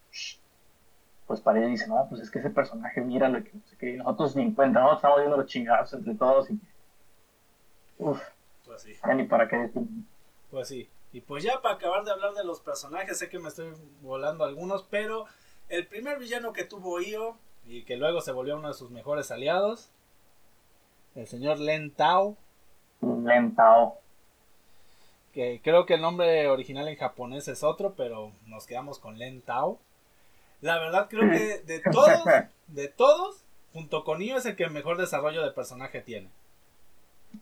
pues para ellos dicen, no, pues es que ese personaje, mira lo que no sé qué, nosotros ni cuenta, ¿no? Estamos viendo los chingados entre todos y... Uf, pues sí. ni para qué decir. Pues sí. Y pues ya para acabar de hablar de los personajes, sé que me estoy volando algunos, pero el primer villano que tuvo Io y que luego se volvió uno de sus mejores aliados el señor Len Tao. Len Tao. Que creo que el nombre original en japonés es otro, pero nos quedamos con Len Tao. La verdad creo que de todos, de todos, junto con Io es el que mejor desarrollo de personaje tiene.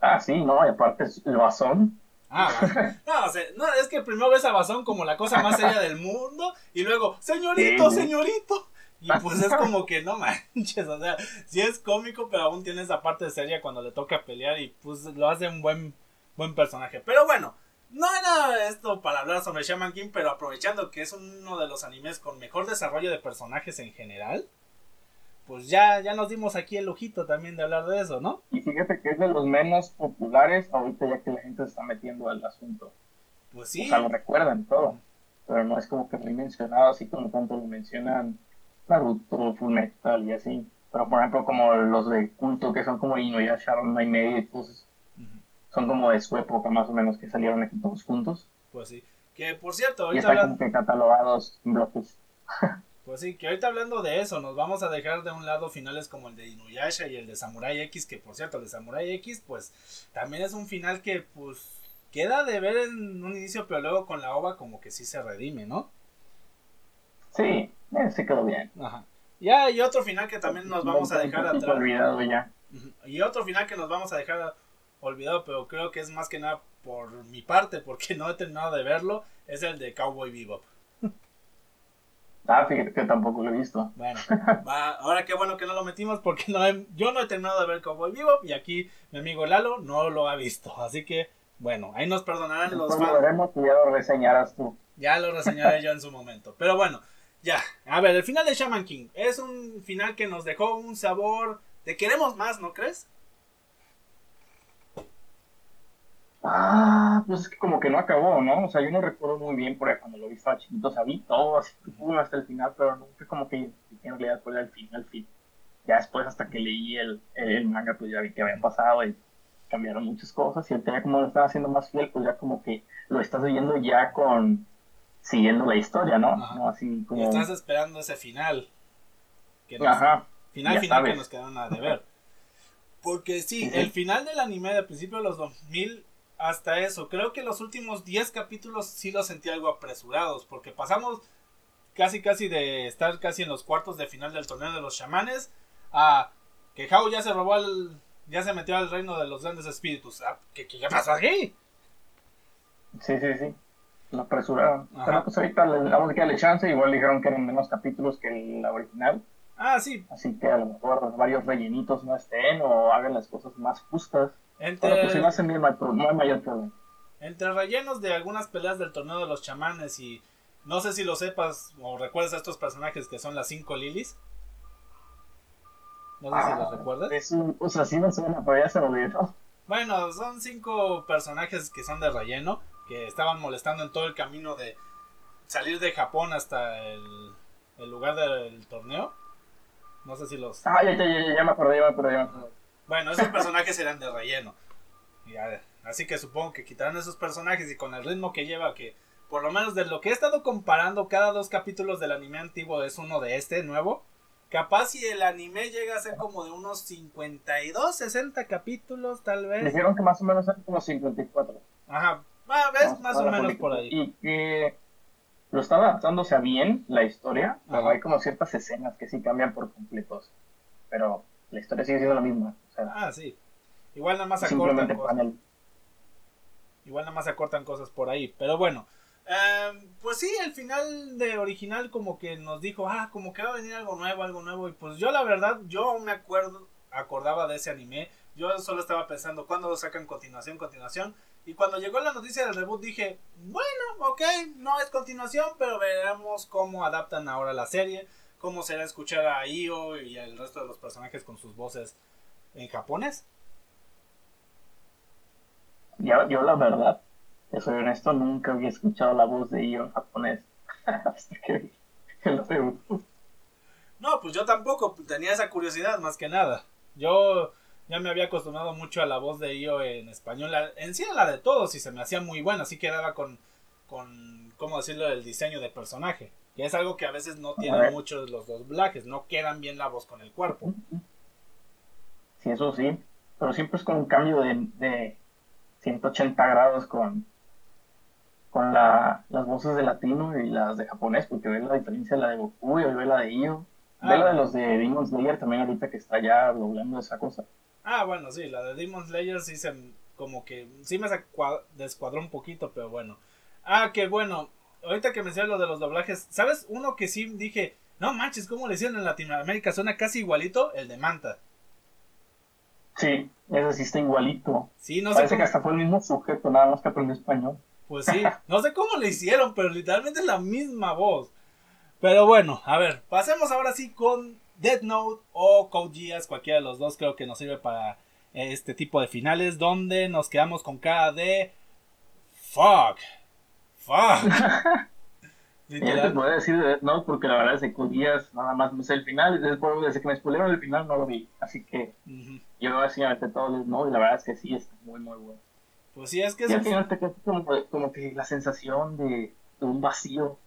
Ah, sí, no, y aparte es el basón. Ah, no, no, es que primero ves a Basón como la cosa más seria del mundo y luego, señorito, señorito. Y pues es como que no manches, o sea, sí es cómico, pero aún tiene esa parte de seria cuando le toca pelear y pues lo hace un buen, buen personaje. Pero bueno, no era esto para hablar sobre Shaman King, pero aprovechando que es uno de los animes con mejor desarrollo de personajes en general, pues ya, ya nos dimos aquí el lujito también de hablar de eso, ¿no? Y fíjate que es de los menos populares ahorita ya que la gente se está metiendo al asunto. Pues sí. O sea, lo recuerdan todo, pero no es como que muy mencionado así como tanto lo mencionan Naruto, Full Metal y así. Pero por ejemplo como los de culto que son como Inuyasha, Ranma y pues son como de su época más o menos que salieron aquí todos juntos. Pues sí. Que por cierto, ahorita y están como que catalogados en bloques. Pues sí, que ahorita hablando de eso, nos vamos a dejar de un lado finales como el de Inuyasha y el de Samurai X, que por cierto, el de Samurai X, pues también es un final que pues queda de ver en un inicio, pero luego con la ova como que sí se redime, ¿no? Sí, se quedó bien. Ajá. Ya, y otro final que también nos vamos a dejar atrás. Olvidado ya. Y otro final que nos vamos a dejar olvidado, pero creo que es más que nada por mi parte, porque no he terminado de verlo, es el de Cowboy Bebop. Ah, fíjate que tampoco lo he visto. Bueno, ahora qué bueno que no lo metimos porque no yo no he terminado de ver Cowboy Bebop y aquí mi amigo Lalo no lo ha visto. Así que, bueno, ahí nos perdonarán los fans. Lo veremos y ya lo reseñarás tú. Ya lo reseñaré yo en su momento. Pero bueno, ya, a ver, el final de Shaman King es un final que nos dejó un sabor de queremos más, ¿no crees? Ah, pues es que como que no acabó, ¿no? O sea, yo no recuerdo muy bien porque cuando lo vi estaba chiquito, o sea, vi todo así hasta el final, pero fue como que en realidad fue el final, fin. Ya después, hasta que leí el, el, manga, pues ya vi que había pasado y cambiaron muchas cosas y ahorita ya como lo están haciendo más fiel, pues ya como que lo estás viendo ya con siguiendo la historia, ¿no? no así como... Y estás esperando ese final. Ajá. Final, final que nos quedan a deber. Porque sí, el final del anime de principio de los 2000 hasta eso, creo que los últimos 10 capítulos sí los sentí algo apresurados, porque pasamos casi casi de estar casi en los cuartos de final del torneo de los chamanes a que Hao ya se robó al ya se metió al reino de los grandes espíritus. Ah, ¿Qué, qué pasó aquí? Sí, sí, sí lo apresuraron. Pero pues ahorita le damos que darle chance, igual dijeron que eran menos capítulos que la original. Ah, sí. Así que a lo mejor varios rellenitos no estén o hagan las cosas más justas. Entre... Pero pues si lo hacen bien, no hay mayor problema. Entre rellenos de algunas peleas del torneo de los chamanes y no sé si lo sepas o recuerdas a estos personajes que son las cinco lilies. No sé si los ah, recuerdas. Es un, o sea, sí me suena, pero ya se lo olvidó. Bueno, son cinco personajes que son de relleno que estaban molestando en todo el camino de salir de Japón hasta el, lugar del torneo. No sé si los... Ah, ya, ya, ya, ya me acordé, ya me acordé, ya Bueno, esos personajes eran de relleno. así que supongo que quitarán esos personajes y con el ritmo que lleva, que por lo menos de lo que he estado comparando, cada dos capítulos del anime antiguo es uno de este nuevo. Capaz si el anime llega a ser como de unos 52, 60 capítulos, tal vez. Dijeron que más o menos eran como 54. Ajá, ah, ves, más o menos por ahí. Y que lo está adaptándose a bien la historia, pero hay como ciertas escenas que sí cambian por completos. Pero la historia sigue siendo la misma. ah, sí. Igual nada más acortan cosas. Igual nada más acortan cosas por ahí. Pero bueno. Em, pues sí, el final de original como que nos dijo, ah, como que va a venir algo nuevo, algo nuevo. Y pues yo la verdad, yo me acuerdo, acordaba de ese anime. Yo solo estaba pensando, ¿cuándo lo sacan continuación, continuación? Y cuando llegó la noticia del debut dije, bueno, ok, no es continuación, pero veremos cómo adaptan ahora la serie, cómo será escuchar a Io y al resto de los personajes con sus voces en japonés. Yo, yo la verdad, soy honesto, nunca había escuchado la voz de Io en japonés. Hasta que, lo No, pues yo tampoco, tenía esa curiosidad más que nada. Yo ya me había acostumbrado mucho a la voz de Io en español. En sí la de todos y se me hacía muy buena, así quedaba con, con, ¿cómo decirlo?, el diseño de personaje. Que es algo que a veces no tienen muchos los doblajes, no quedan bien la voz con el cuerpo. Sí, eso sí, pero siempre es con un cambio de, de 180 grados con, con la, las voces de latino y las de japonés, porque ve la diferencia de la de Goku y ve la de Io. ve la de ah. los de Demon Slayer también ahorita que está ya doblando esa cosa. Ah, bueno, sí, la de Demon Slayer sí se como que sí me descuadró un poquito, pero bueno. Ah, que bueno, ahorita que mencioné lo de los doblajes, ¿sabes? Uno que sí dije, no manches, ¿cómo le hicieron en Latinoamérica? Suena casi igualito el de Manta. Sí, ese sí está igualito. Sí, no Parece que hasta fue el mismo sujeto, nada más que aprendió español. Pues sí, no sé cómo le hicieron, pero literalmente es la misma voz. Pero bueno, a ver, pasemos ahora sí con Dead Note o Code Geass, cualquiera de los dos creo que nos sirve para este tipo de finales, donde nos quedamos con cada de... Fuck. Fuck. Yo te podría decir de Death Note porque la verdad es que con días nada más me sé el final. Después, desde que me spoilearon el final no lo vi. Así que yo básicamente todo Death Note y la verdad es que sí está muy, muy bueno. Pues sí, es que... Y al final te queda como, como, que la sensación de, un vacío.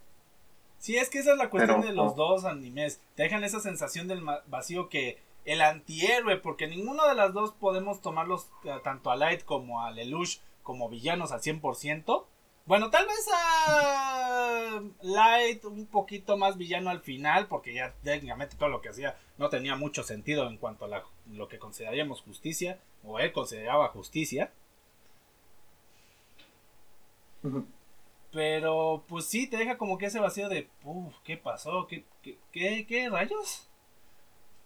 Sí, es que esa es la cuestión de los dos animes. Te dejan esa sensación del vacío que el antihéroe, porque ninguno de las dos podemos tomarlos eh, tanto a Light como a Lelouch como villanos al 100%. Bueno, tal vez a Light un poquito más villano al final, porque ya técnicamente todo lo que hacía no tenía mucho sentido en cuanto a lo que consideraríamos justicia, o él consideraba justicia. Pero pues sí, te deja como que ese vacío de, uff, ¿qué pasó? ¿Qué, qué, qué, rayos?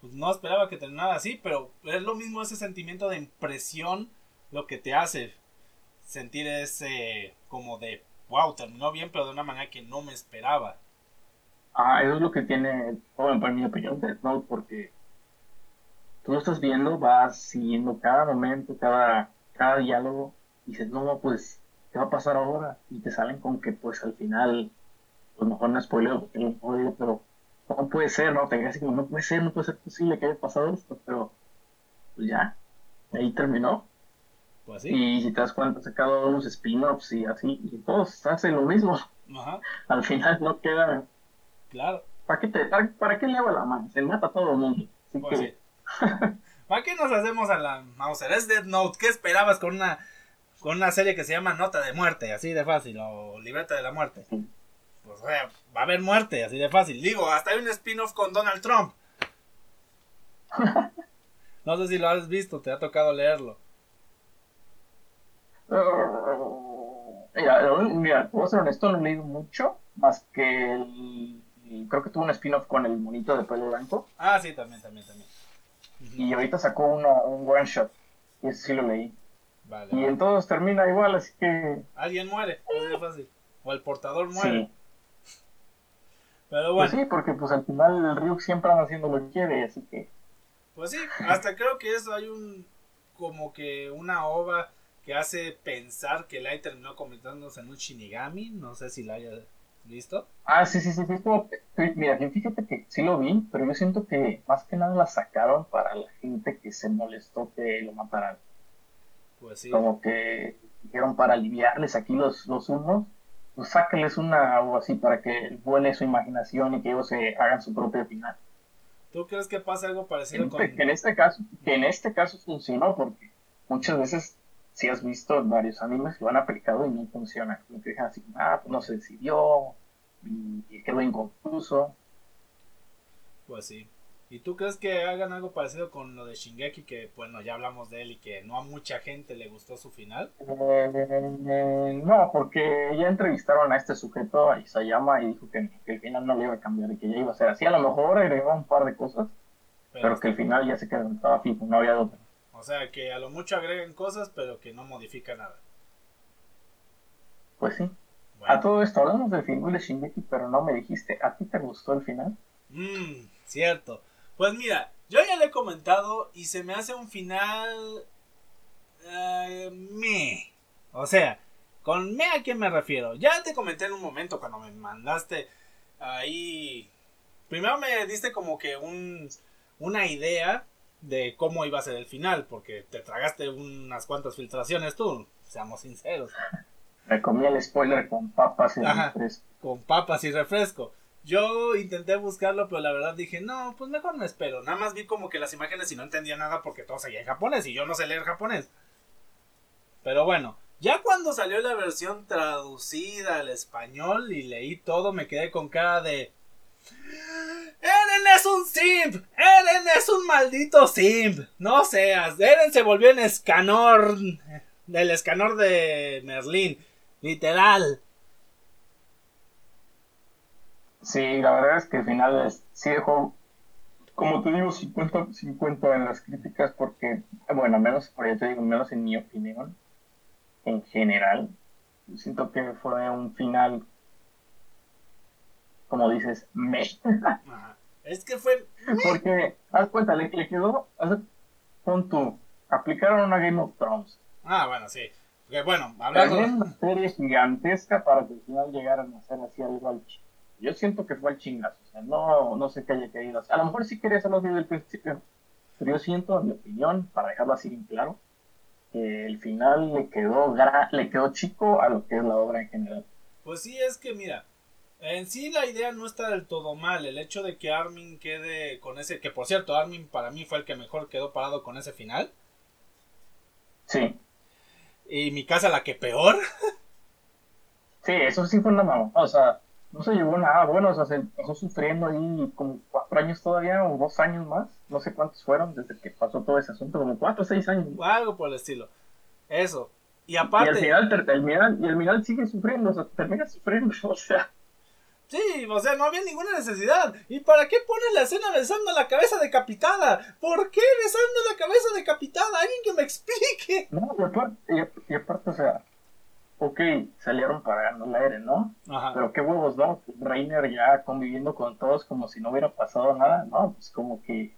Pues no esperaba que terminara así, pero es lo mismo ese sentimiento de impresión lo que te hace sentir ese como de, wow, terminó bien, pero de una manera que no me esperaba. Ah, eso es lo que tiene, bueno, para mi opinión, Death Note, porque tú lo estás viendo, vas siguiendo cada momento, cada, cada diálogo, y dices, no, pues, ¿qué va a pasar ahora? Y te salen con que, pues, al final, pues, mejor no spoiler, pero ¿cómo puede ser, no? Te así como, no puede ser, no puede ser posible que haya pasado esto, pero, pues ya, ahí terminó. Pues y si te das cuenta, sacado unos spin-offs y así, y todos hacen lo mismo. Al final no queda. Claro. ¿Para qué, te, para, qué le hago la mano? Se mata a todo el mundo. pues ¿Para qué nos hacemos a la Mauser? Es Dead Note. ¿Qué esperabas con una, con una serie que se llama Nota de Muerte? Así de fácil, o Libreta de la Muerte. Pues va a haber muerte, así de fácil. Digo, hasta hay un spin-off con Donald Trump. no sé si lo has visto, te ha tocado leerlo. Mira, mira, voy a ser honesto, no he leído mucho, más que el, creo que tuvo un spin-off con el monito de pelo blanco. Ah, sí, también, también, también. Y ahorita sacó uno, un one shot, y ese sí lo leí. Vale, y en todos termina igual, así que... Alguien muere, es fácil. O el portador muere. Pero bueno. Pues sí, porque pues al final el Ryuk siempre anda haciendo lo que quiere, así que... Pues sí, hasta creo que eso hay un... como que una ova que hace pensar que Light terminó convirtiéndose en un Shinigami. No sé si la haya visto. Ah, sí, sí, sí. mira, fíjate que sí lo vi, pero yo siento que más que nada la sacaron para la gente que se molestó que lo mataran. Pues sí. Como que dijeron para aliviarles aquí los, los unos, pues sáquenles una o así para que vuele su imaginación y que ellos se hagan su propio final. ¿Tú crees que pasa algo parecido con.? Que en este caso, que en este caso funcionó porque muchas veces si has visto varios animes lo han aplicado y no funciona. Como que dejan así, ah, pues no se decidió, y quedó inconcluso. Pues sí. ¿Y tú crees que hagan algo parecido con lo de Shingeki? Que, bueno, ya hablamos de él y que no a mucha gente le gustó su final. Eh, no, porque ya entrevistaron a este sujeto, a Isayama, y dijo que, que, el final no le iba a cambiar y que ya iba a ser así. A lo mejor agregó un par de cosas, pero, que el final ya se quedó, estaba fijo, no había otra. O sea, que a lo mucho agreguen cosas, pero que no modifica nada. Pues sí. Bueno. A todo esto hablamos del final de Shingeki, pero no me dijiste, ¿a ti te gustó el final? Mmm, cierto. Pues mira, yo ya le he comentado y se me hace un final... Uh, me. O sea, con me a qué me refiero. Ya te comenté en un momento cuando me mandaste ahí... Primero me diste como que un, una idea de cómo iba a ser el final, porque te tragaste unas cuantas filtraciones tú, seamos sinceros. Me comí el spoiler con papas y Ajá, refresco. Con papas y refresco. Yo intenté buscarlo, pero la verdad dije, no, pues mejor me espero. Nada más vi como que las imágenes y no entendía nada porque todo seguía en japonés y yo no sé leer japonés. Pero bueno, ya cuando salió la versión traducida al español y leí todo, me quedé con cara de... Eren es un simp. Eren es un maldito simp. No seas. Eren se volvió en escanor. Del escanor de Merlín. Literal. Sí, la verdad es que al final es, sí dejó, como te digo, 50-50 en las críticas porque, bueno, menos, por te digo, menos en mi opinión, en general, siento que fue un final, como dices, me. Es que fue... Porque, haz cuenta, le, le quedó, con tu, aplicaron una Game of Thrones. Ah, bueno, sí. Porque, bueno, hablando... una serie gigantesca para que al final llegaran a hacer así algo al chico yo siento que fue al chingazo, o sea, no, no sé qué haya querido hacer. A lo mejor sí quería hacerlo desde el principio, pero yo siento, en mi opinión, para dejarlo así bien claro, que el final le quedó, gra le quedó chico a lo que es la obra en general. Pues sí, es que mira, en sí la idea no está del todo mal, el hecho de que Armin quede con ese, que por cierto, Armin para mí fue el que mejor quedó parado con ese final. Sí. Y mi casa la que peor. sí, eso sí fue una mamá, o sea no se llevó nada bueno, o sea, se pasó sufriendo ahí como cuatro años todavía o dos años más, no sé cuántos fueron desde que pasó todo ese asunto, como cuatro o seis años. Algo por el estilo. Eso. Y aparte... Y al final, el final, y el final sigue sufriendo, o sea, termina sufriendo, o sea... Sí, o sea, no había ninguna necesidad. ¿Y para qué pones la escena besando la cabeza decapitada? ¿Por qué besando la cabeza decapitada? Alguien que me explique. No, y aparte, y aparte o sea, ok, salieron para ganar la Eren, ¿no? Ajá. Pero qué huevos, ¿no? Reiner ya conviviendo con todos como si no hubiera pasado nada, ¿no? Pues como que...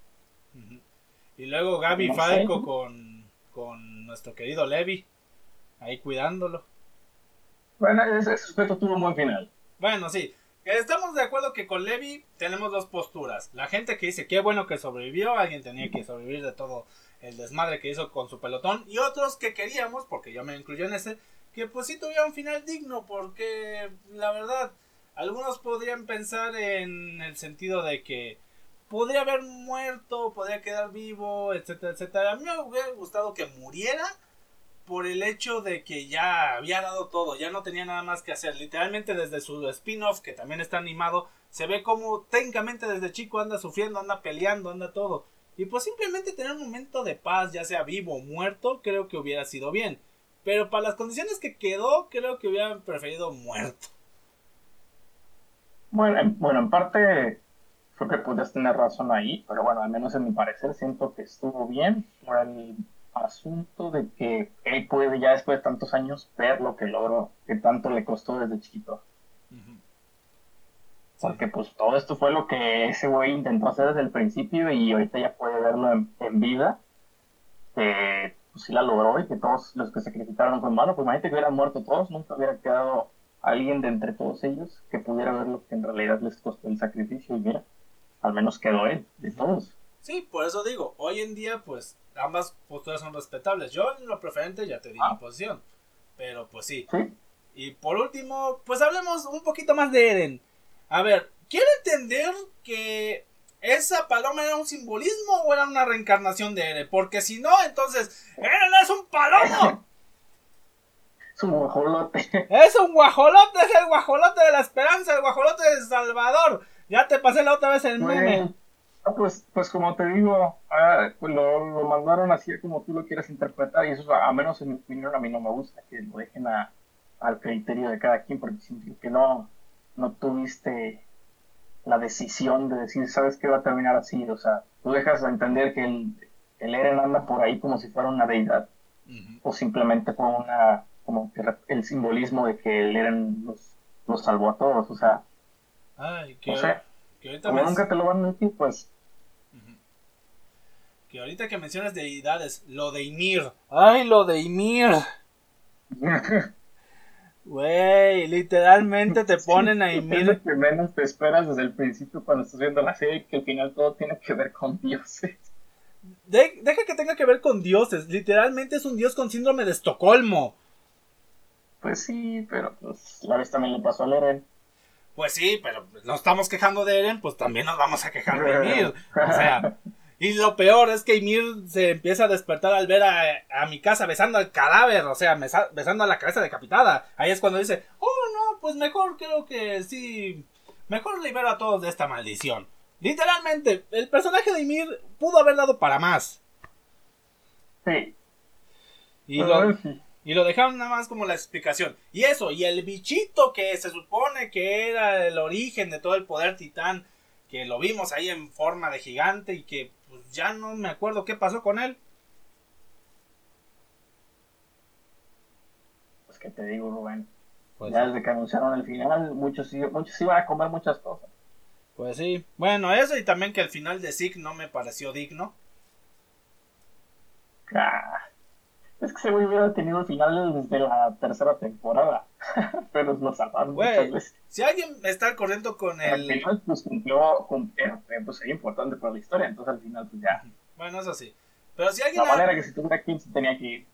Y luego Gaby no Falco con, con nuestro querido Levi, ahí cuidándolo. Bueno, ese sujeto tuvo un buen final. Bueno, sí. Estamos de acuerdo que con Levi tenemos dos posturas. La gente que dice qué bueno que sobrevivió, alguien tenía que sobrevivir de todo el desmadre que hizo con su pelotón. Y otros que queríamos, porque yo me incluyo en ese, que pues sí tuviera un final digno, porque la verdad, algunos podrían pensar en el sentido de que podría haber muerto, podría quedar vivo, etcétera, etcétera. A mí me hubiera gustado que muriera por el hecho de que ya había dado todo, ya no tenía nada más que hacer. Literalmente desde su spin-off, que también está animado, se ve como técnicamente desde chico anda sufriendo, anda peleando, anda todo. Y pues simplemente tener un momento de paz, ya sea vivo o muerto, creo que hubiera sido bien. Pero para las condiciones que quedó, creo que hubieran preferido muerto. Bueno, en, bueno, en parte creo que puedes tener razón ahí, pero bueno, al menos en mi parecer siento que estuvo bien por el asunto de que él puede ya después de tantos años ver lo que logró, que tanto le costó desde chiquito. Uh -huh. Porque pues todo esto fue lo que ese güey intentó hacer desde el principio y ahorita ya puede verlo en, en vida. Eh, pues sí la logró y que todos los que sacrificaron fue malo, pues imagínate que hubieran muerto todos, nunca hubiera quedado alguien de entre todos ellos que pudiera ver lo que en realidad les costó el sacrificio y mira, al menos quedó él, de todos. Sí, por eso digo, hoy en día pues ambas posturas son respetables. Yo en lo preferente ya te di ah. mi posición, pero pues sí. sí. Y por último, pues hablemos un poquito más de Eren. A ver, quiero entender que ¿Esa paloma era un simbolismo o era una reencarnación de Eren? Porque si no, entonces, ¡Eren es un palomo! Es un guajolote. Es un guajolote, es el guajolote de la esperanza, el guajolote de Salvador. Ya te pasé la otra vez el meme. pues, pues como te digo, ah, pues lo, lo, mandaron así como tú lo quieras interpretar y eso a menos en mi opinión a mí no me gusta que lo dejen a, al criterio de cada quien porque siento que no, no tuviste la decisión de decir, ¿sabes qué va a terminar así? O sea, tú dejas de entender que el, el Eren anda por ahí como si fuera una deidad o simplemente por una como que el simbolismo de que el Eren los, los salvó a todos, o sea, Ay, que, que ahorita como nunca te lo van a decir, pues que ahorita que mencionas deidades, lo de Ymir. Ay, lo de Ymir. Güey, literalmente te ponen a Ymir. Es lo que menos te esperas desde el principio cuando estás viendo la serie, que al final todo tiene que ver con dioses. deja que tenga que ver con dioses. Literalmente es un dios con síndrome de Estocolmo. Pues sí, pero pues la vez también le pasó a Eren. Pues sí, pero nos estamos quejando de Eren, pues también nos vamos a quejar de Ymir. O sea, y lo peor es que Ymir se empieza a despertar al ver a, a mi casa besando al cadáver, o sea, besando a la cabeza decapitada. Ahí es cuando dice, oh no, pues mejor creo que sí, mejor libero a todos de esta maldición. Literalmente, el personaje de Ymir pudo haber dado para más. Sí. Y lo, y lo dejaron nada más como la explicación. Y eso, y el bichito que se supone que era el origen de todo el poder titán, que lo vimos ahí en forma de gigante y que ya no me acuerdo qué pasó con él. Pues que te digo, Rubén. Pues ya desde que anunciaron el final, muchos, muchos iban a comer muchas cosas. Pues sí. Bueno, eso y también que el final de Zeke no me pareció digno. Ah, es que se hubiera tenido el final desde la tercera temporada. Pero lo salvaron muchas veces. Si alguien está corriendo con el. Al final, pues cumplió. Con, pues sería importante para la historia. Entonces al final, pues ya. Bueno, eso sí. Pero si alguien. La manera que si tuviera 15 tenía que ir.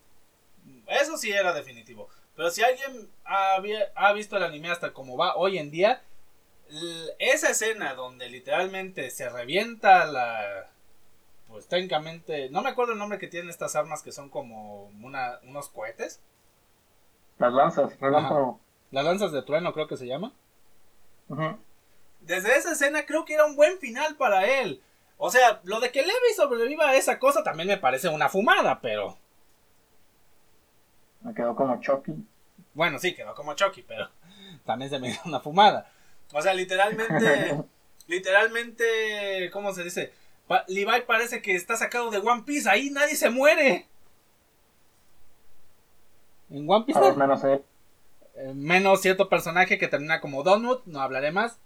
Eso sí era definitivo. Pero si alguien había, ha visto el anime hasta como va hoy en día, esa escena donde literalmente se revienta la. Pues técnicamente. No me acuerdo el nombre que tienen estas armas que son como una, unos cohetes. Las lanzas, Las lanzas de trueno creo que se llama. Desde esa escena creo que era un buen final para él. O sea, lo de que Levi sobreviva a esa cosa también me parece una fumada, pero... Me quedó como Chucky. Bueno, sí, quedó como Chucky, pero también se me dio una fumada. O sea, literalmente... literalmente... ¿Cómo se dice? Levi parece que está sacado de One Piece. Ahí nadie se muere. En One Piece. menos él. Eh, menos cierto personaje que termina como Donut, no hablaré más.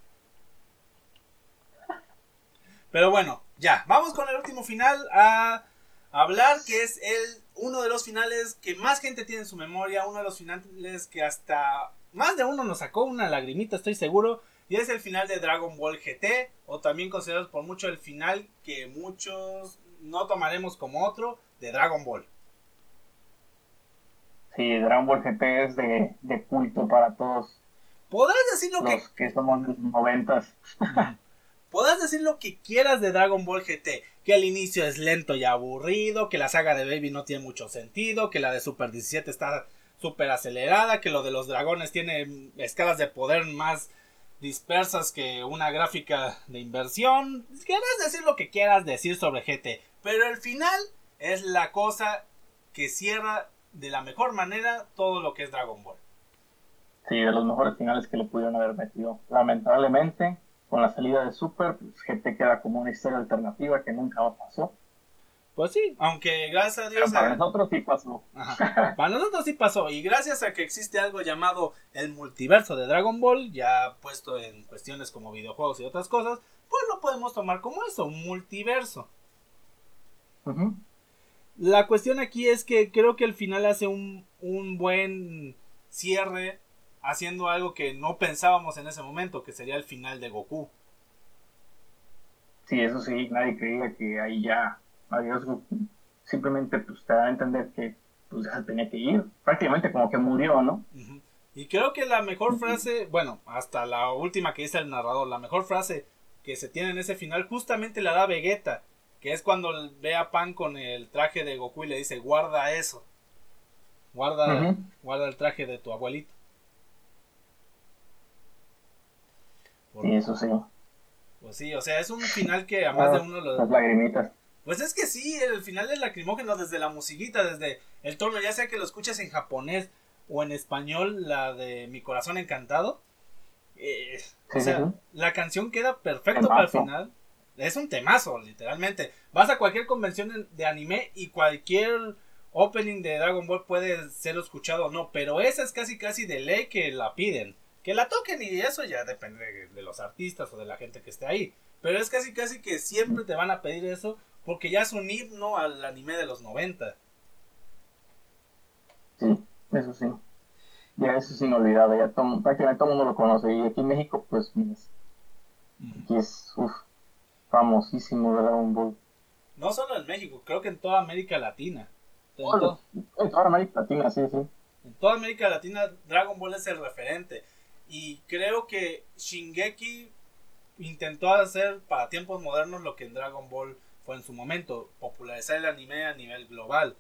Pero bueno, ya, vamos con el último final a hablar que es el uno de los finales que más gente tiene en su memoria, uno de los finales que hasta más de uno nos sacó una lagrimita, estoy seguro, y es el final de Dragon Ball GT, o también considerado por mucho el final que muchos no tomaremos como otro de Dragon Ball. Sí, Dragon Ball GT es de, de culto para todos. Podrás decir lo que... que somos los noventas. Podrás decir lo que quieras de Dragon Ball GT. Que el inicio es lento y aburrido, que la saga de Baby no tiene mucho sentido, que la de Super 17 está súper acelerada, que lo de los dragones tiene escalas de poder más dispersas que una gráfica de inversión. Quieras decir lo que quieras decir sobre GT. Pero el final es la cosa que cierra de la mejor manera todo lo que es Dragon Ball. Sí, de los mejores finales que le pudieron haber metido. Lamentablemente, con la salida de Super, pues GT queda como una historia alternativa que nunca pasó. Pues sí, aunque gracias a Dios. para nosotros sí pasó. Para nosotros sí pasó. Y gracias a que existe algo llamado el multiverso de Dragon Ball, ya puesto en cuestiones como videojuegos y otras cosas, pues lo podemos tomar como eso, un multiverso. La cuestión aquí es que creo que el final hace un, un buen cierre haciendo algo que no pensábamos en ese momento, que sería el final de Goku. Sí, eso sí, nadie creía que ahí ya adiós Goku. Simplemente pues te da a entender que pues ya tenía que ir. Prácticamente como que murió, ¿no? Y creo que la mejor frase, bueno, hasta la última que dice el narrador, la mejor frase que se tiene en ese final justamente la da Vegeta, que es cuando ve a Pan con el traje de Goku y le dice, guarda eso. Guarda, guarda el traje de tu abuelito. Y eso sí. Pues sí, o sea, es un final que a más de uno lo... Las lagrimitas. Pues es que sí, el final es lacrimógeno desde la musiquita, desde el tono, ya sea que lo escuches en japonés o en español, la de Mi Corazón Encantado. Eh, o sea, la canción queda perfecto para el final. Es un temazo, literalmente. Vas a cualquier convención de anime y cualquier opening de Dragon Ball puede ser escuchado o no, pero esa es casi casi de ley que la piden. Que la toquen y eso ya depende de los artistas o de la gente que esté ahí. Pero es casi casi que siempre te van a pedir eso porque ya es un himno al anime de los 90. Sí, eso sí. Ya eso es inolvidable, ya todo, prácticamente todo el mundo lo conoce. Y aquí en México, pues, aquí es famosísimo Dragon Ball. No solo en México, creo que en toda América Latina. En, en toda América Latina, sí, sí. En toda América Latina, Dragon Ball es el referente. Y creo que Shingeki intentó hacer para tiempos modernos lo que en Dragon Ball fue en su momento, popularizar el anime a nivel global.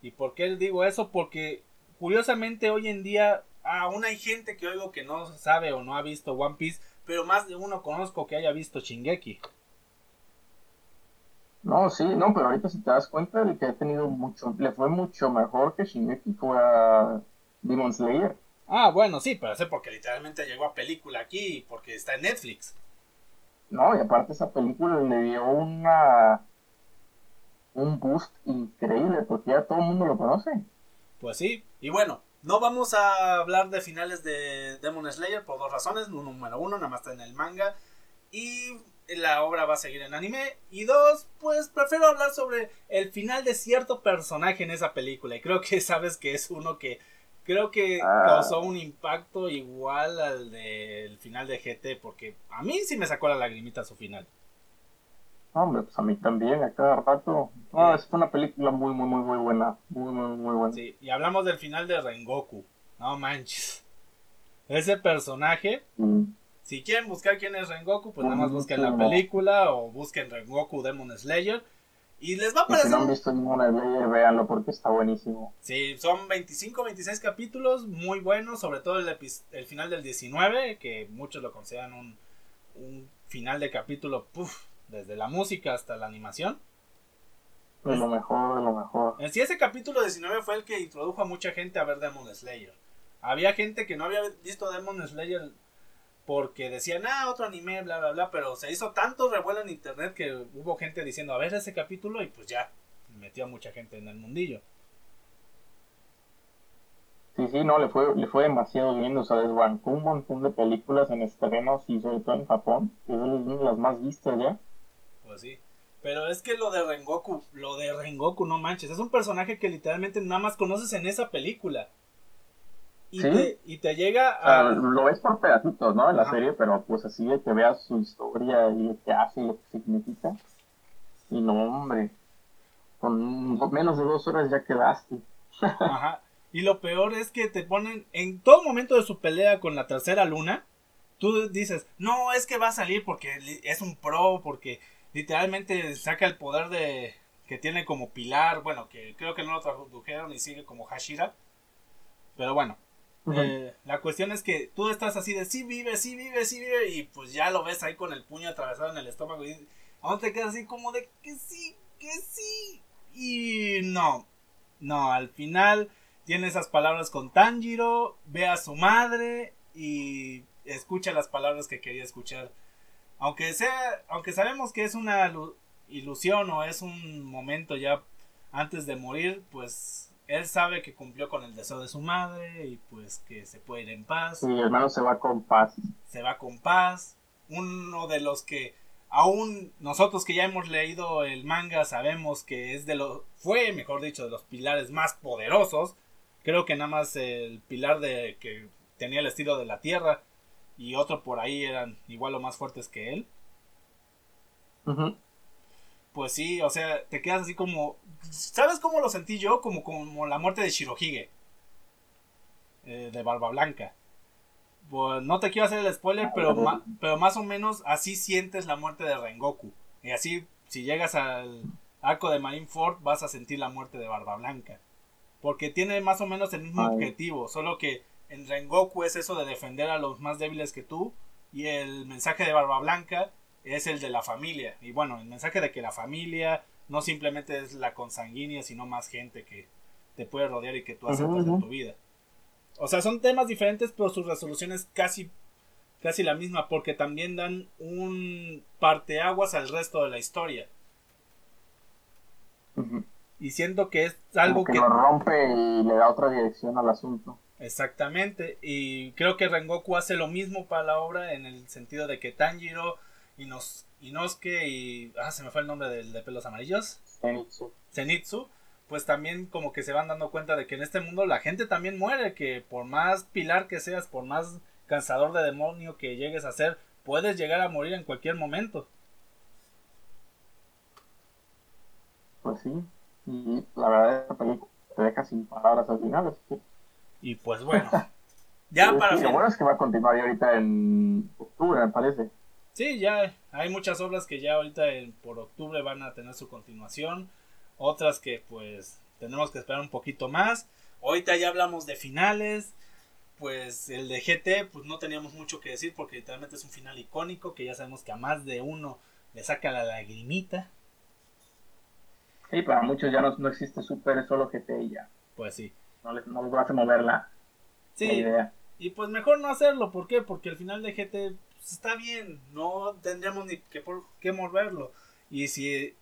¿Y por qué digo eso? Porque curiosamente hoy en día aún hay gente que oigo que no sabe o no ha visto One Piece, pero más de uno conozco que haya visto Shingeki. No, sí, no, pero ahorita si te das cuenta, el que ha tenido mucho, le fue mucho mejor que Shingeki fue a Demon Slayer. Ah, bueno, sí, pero sé porque literalmente llegó a película aquí, porque está en Netflix. No, y aparte esa película le dio una un boost increíble, porque ya todo el mundo lo conoce. Pues sí, y bueno, no vamos a hablar de finales de Demon Slayer por dos razones. Número uno, nada más está en el manga. Y la obra va a seguir en anime. Y dos, pues prefiero hablar sobre el final de cierto personaje en esa película. Y creo que sabes que es uno que creo que ah. causó un impacto igual al del final de GT, porque a mí sí me sacó la lagrimita a su final. Hombre, pues a mí también, a cada rato. Ah, es una película muy, muy, muy, muy buena. Muy, muy, muy buena. Sí, y hablamos del final de Rengoku. No manches. Ese personaje. Mm. Si quieren buscar quién es Rengoku, pues nada más busquen la película o busquen Rengoku Demon Slayer. Y les va a parecer. si no han visto ninguna de véanlo porque está buenísimo. Sí, son 25, 26 capítulos muy buenos, sobre todo el, el final del 19, que muchos lo consideran un, un final de capítulo, puff, desde la música hasta la animación. De lo mejor, de lo mejor. En sí, ese capítulo 19 fue el que introdujo a mucha gente a ver Demon Slayer. Había gente que no había visto Demon Slayer porque decían, ah, otro anime, bla, bla, bla, pero se hizo tanto revuelo en internet que hubo gente diciendo, a ver ese capítulo y pues ya, metió a mucha gente en el mundillo. Sí, sí, no, le fue, le fue demasiado bien, o sea, desbancó un montón de películas en estrenos y sobre todo en Japón, que es una de las más vistas ya. Pues sí. Pero es que lo de Rengoku, lo de Rengoku, no manches, es un personaje que literalmente nada más conoces en esa película. Y, te, y te llega a... lo ves por pedacitos, ¿no? En la serie, pero pues así de que veas su historia y lo que hace y lo que significa. Y no, hombre, con menos de dos horas ya quedaste. Ajá. Y lo peor es que te ponen en todo momento de su pelea con la tercera luna. Tú dices, no, es que va a salir porque es un pro, porque literalmente saca el poder de que tiene como pilar. Bueno, que creo que no lo tradujeron y sigue como Hashira. Pero bueno, eh, la cuestión es que tú estás así de sí vive, sí vive, sí vive, y pues ya lo ves ahí con el puño atravesado en el estómago y aún te quedas así como de que sí, que sí. Y no, no, al final tiene esas palabras con Tanjiro, ve a su madre y escucha las palabras que quería escuchar. Aunque sea, aunque sabemos que es una ilusión o es un momento ya antes de morir, pues él sabe que cumplió con el deseo de su madre y pues que se puede ir en paz. Mi hermano se va con paz. Se va con paz. Uno de los que aún nosotros que ya hemos leído el manga sabemos que es de los fue, mejor dicho, de los pilares más poderosos. Creo que nada más el pilar de que tenía el estilo de la tierra y otro por ahí eran igual o más fuertes que él. Pues sí, o sea, te quedas así como ¿Sabes cómo lo sentí yo? Como, como la muerte de Shirohige. Eh, de Barba Blanca. Pues, no te quiero hacer el spoiler, pero, pero más o menos así sientes la muerte de Rengoku. Y así, si llegas al arco de Marineford, vas a sentir la muerte de Barba Blanca. Porque tiene más o menos el mismo Ay. objetivo, solo que en Rengoku es eso de defender a los más débiles que tú y el mensaje de Barba Blanca es el de la familia. Y bueno, el mensaje de que la familia no simplemente es la consanguínea, sino más gente que te puede rodear y que tú aceptas en ujú. tu vida. O sea, son temas diferentes, pero su resolución es casi, casi la misma, porque también dan un parteaguas al resto de la historia. Y siento que es Como algo que que... lo rompe y le da otra dirección al asunto. Exactamente, y creo que Rengoku hace lo mismo para la obra en el sentido de que Tanjiro, Inos, Inosuke y... Ah, se me fue el nombre del de pelos amarillos. Zenitsu. Zenitsu, pues también como que se van dando cuenta de que en este mundo la gente también muere, que por más pilar que seas, por más cansador de demonio que llegues a ser, puedes llegar a morir en cualquier momento. Pues sí. Y la verdad, esta película te deja sin palabras al final. así que- Y pues bueno, ya Sí, para sí, Lo bueno es que va a continuar ya ahorita en octubre, me parece. Sí, ya hay muchas obras que ya ahorita en- por octubre van a tener su continuación, otras que pues tenemos que esperar un poquito más. Ahorita ya hablamos de finales, pues el de GT pues no teníamos mucho que decir porque literalmente es un final icónico que ya sabemos que a más de uno le saca la lagrimita, Sí, para muchos ya no, no existe Super, es solo GT y ya. pues sí. No les, no les va a hacer mover la, la Sí, idea. y pues mejor no hacerlo, ¿por qué? Porque el final de GT pues, está bien, no tendríamos ni que por qué moverlo. Y si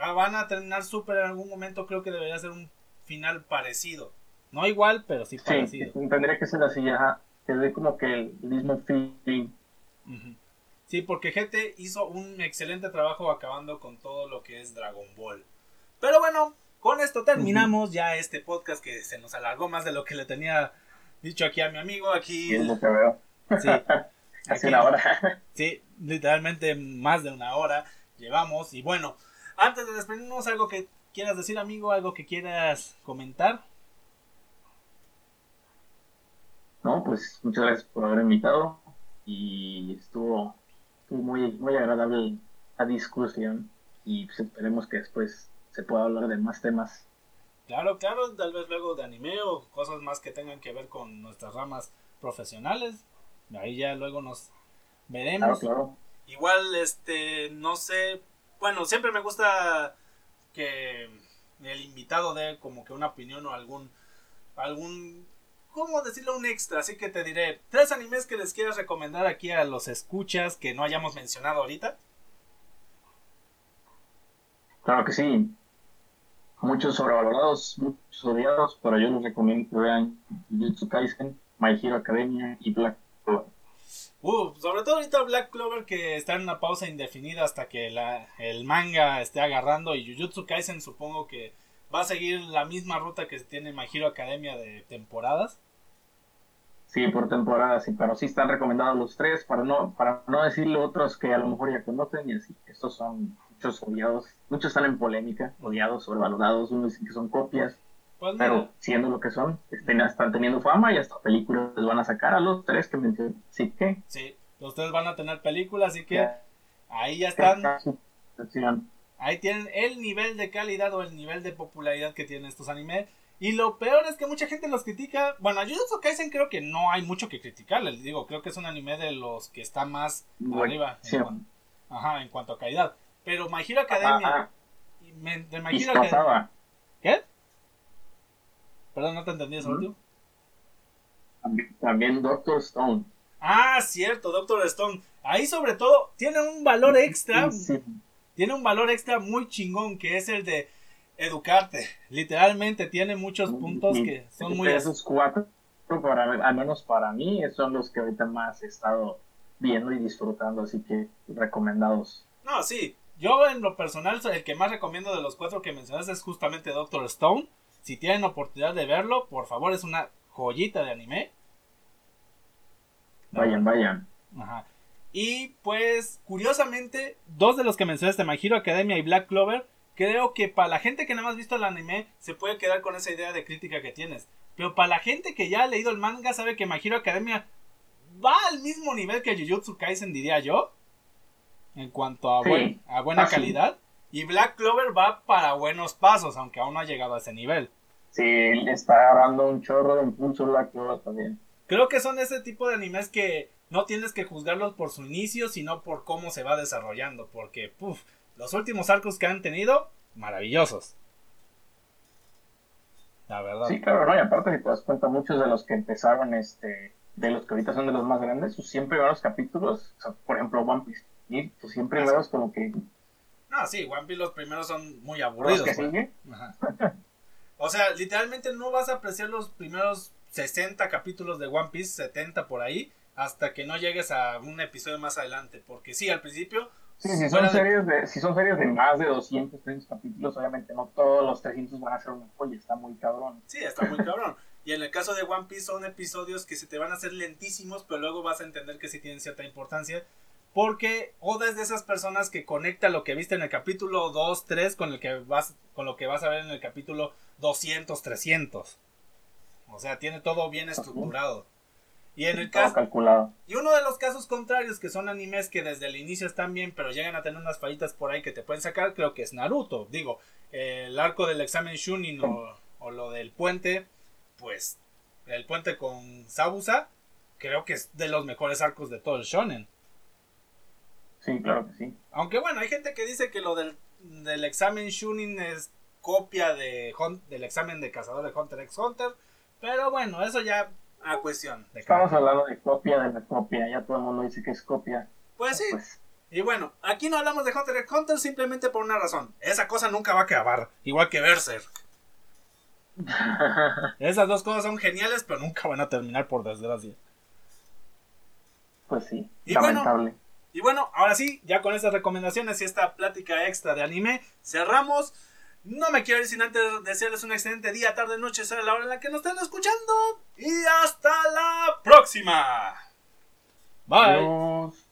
ah, van a terminar Super en algún momento, creo que debería ser un final parecido. No igual, pero sí Sí, parecido. tendría que ser así, ajá. Que dé como que el mismo feeling. Sí, porque GT hizo un excelente trabajo acabando con todo lo que es Dragon Ball. Pero bueno, con esto terminamos ya este podcast que se nos alargó más de lo que le tenía dicho aquí a mi amigo. Aquí, es lo que veo. sí, Hace una hora. Sí, literalmente más de una hora llevamos. Y bueno, antes de despedirnos, algo que quieras decir, amigo, algo que quieras comentar. No, pues muchas gracias por haber invitado. Y estuvo, estuvo muy, muy agradable la discusión. Y pues esperemos que después se pueda hablar de más temas. Claro, claro, tal vez luego de anime o cosas más que tengan que ver con nuestras ramas profesionales. Ahí ya luego nos Claro, veremos. claro. Igual, este, no sé, bueno, siempre me gusta que el invitado dé como que una opinión o algún, algún, ¿cómo decirlo? Un extra. Así que te diré, tres animes que les quieras recomendar aquí a los escuchas que no hayamos mencionado ahorita. Claro que sí. Muchos sobrevalorados, muchos odiados, pero yo les recomiendo que vean Jujutsu Kaisen, My Hero Academia y Black. Uh, sobre todo ahorita Black Clover que está en una pausa indefinida hasta que la, el manga esté agarrando y Jujutsu Kaisen supongo que va a seguir la misma ruta que tiene My Hero Academia de temporadas. Sí, por temporada, sí, pero sí están recomendados los tres, para no, para no decirle otros que a lo mejor ya conocen, y así. Estos son muchos odiados, muchos están en polémica, odiados, sobrevalorados, unos dicen que son copias, Pues pero siendo lo que son, están teniendo fama y hasta películas les van a sacar a los tres que mencioné. Así que, sí, ustedes van a tener películas, así que ya, ahí ya están, ahí tienen el nivel de calidad o el nivel de popularidad que tienen estos animes. Y lo peor es que mucha gente los critica. Bueno, a Jujutsu Kaisen creo que no hay mucho que criticarle. Les digo, creo que es un anime de los que está más Bueno, arriba en, ajá, en cuanto a calidad. Pero My Hero Academia. Ah, y me- de My Hero Academia. ¿Qué? Perdón, no te entendí eso. También, también Doctor Stone. Ah, cierto, Doctor Stone. Ahí sobre todo tiene un valor extra. Sí, Tiene un valor extra muy chingón que es el de educarte. Literalmente tiene muchos puntos que son muy... Esos cuatro, para, al menos para mí, son los que ahorita más he estado viendo y disfrutando, así que recomendados. No, sí. Yo en lo personal, el que más recomiendo de los cuatro que mencionaste es justamente Doctor Stone. Si tienen oportunidad de verlo, por favor, es una joyita de anime. Vayan, vayan. Ajá. Y pues, curiosamente, dos de los que mencionaste, My Hero Academia y Black Clover, creo que para la gente que nada más ha visto el anime, se puede quedar con esa idea de crítica que tienes. Pero para la gente que ya ha leído el manga, sabe que My Hero Academia va al mismo nivel que Jujutsu Kaisen, diría yo. En cuanto a, Sí, buen- a buena calidad. Y Black Clover va para buenos pasos, aunque aún no ha llegado a ese nivel. Sí, le está agarrando un chorro de impulso la Clover también. Creo que son ese tipo de animes que no tienes que juzgarlos por su inicio, sino por cómo se va desarrollando. Porque, puff, los últimos arcos que han tenido, maravillosos. La verdad. Sí, claro, ¿no? Y aparte, si te das cuenta, muchos de los que empezaron, este, de los que ahorita son de los más grandes, sus 100 primeros capítulos, o sea, por ejemplo, One Piece, y sus 100 primeros como que... Ah, sí, One Piece los primeros son muy aburridos. que pues. sigue. Ajá. O sea, literalmente no vas a apreciar los primeros 60 capítulos de One Piece, 70 por ahí, hasta que no llegues a un episodio más adelante. Porque sí, al principio... Sí, si son, series de, si son series de más de 200, 300 capítulos, obviamente no todos los 300 van a ser una joya, está muy cabrón. Sí, está muy cabrón. Y en el caso de One Piece son episodios que se te van a hacer lentísimos, pero luego vas a entender que sí tienen cierta importancia. Porque Oda es de esas personas que conecta lo que viste en el capítulo 2, 3 con, el que vas, con lo que vas a ver en el capítulo 200, 300. O sea, tiene todo bien estructurado. Y en el Todo caso, calculado. y uno de los casos contrarios, que son animes que desde el inicio están bien, pero llegan a tener unas fallitas por ahí que te pueden sacar, creo que es Naruto. Digo, eh, el arco del examen Shunin o, o lo del puente, pues el puente con Sabusa, creo que es de los mejores arcos de todo el shonen. Sí, claro que sí. Aunque bueno, hay gente que dice que lo del, del examen Shunin es copia de del examen de cazador de Hunter x Hunter, pero bueno, eso ya a cuestión de cada Estamos hablando de copia de la copia, ya todo el mundo dice que es copia. Pues sí, Pues, Y bueno, aquí no hablamos de Hunter x Hunter simplemente por una razón. Esa cosa nunca va a acabar. Igual que Berserk. Esas dos cosas son geniales, pero nunca van a terminar por desgracia. pues sí, Y bueno, lamentable. Y bueno, ahora sí, ya con estas recomendaciones y esta plática extra de anime, cerramos. No me quiero ir sin antes desearles un excelente día, tarde, noche, sea la hora en la que nos estén escuchando. Y hasta la próxima. Bye.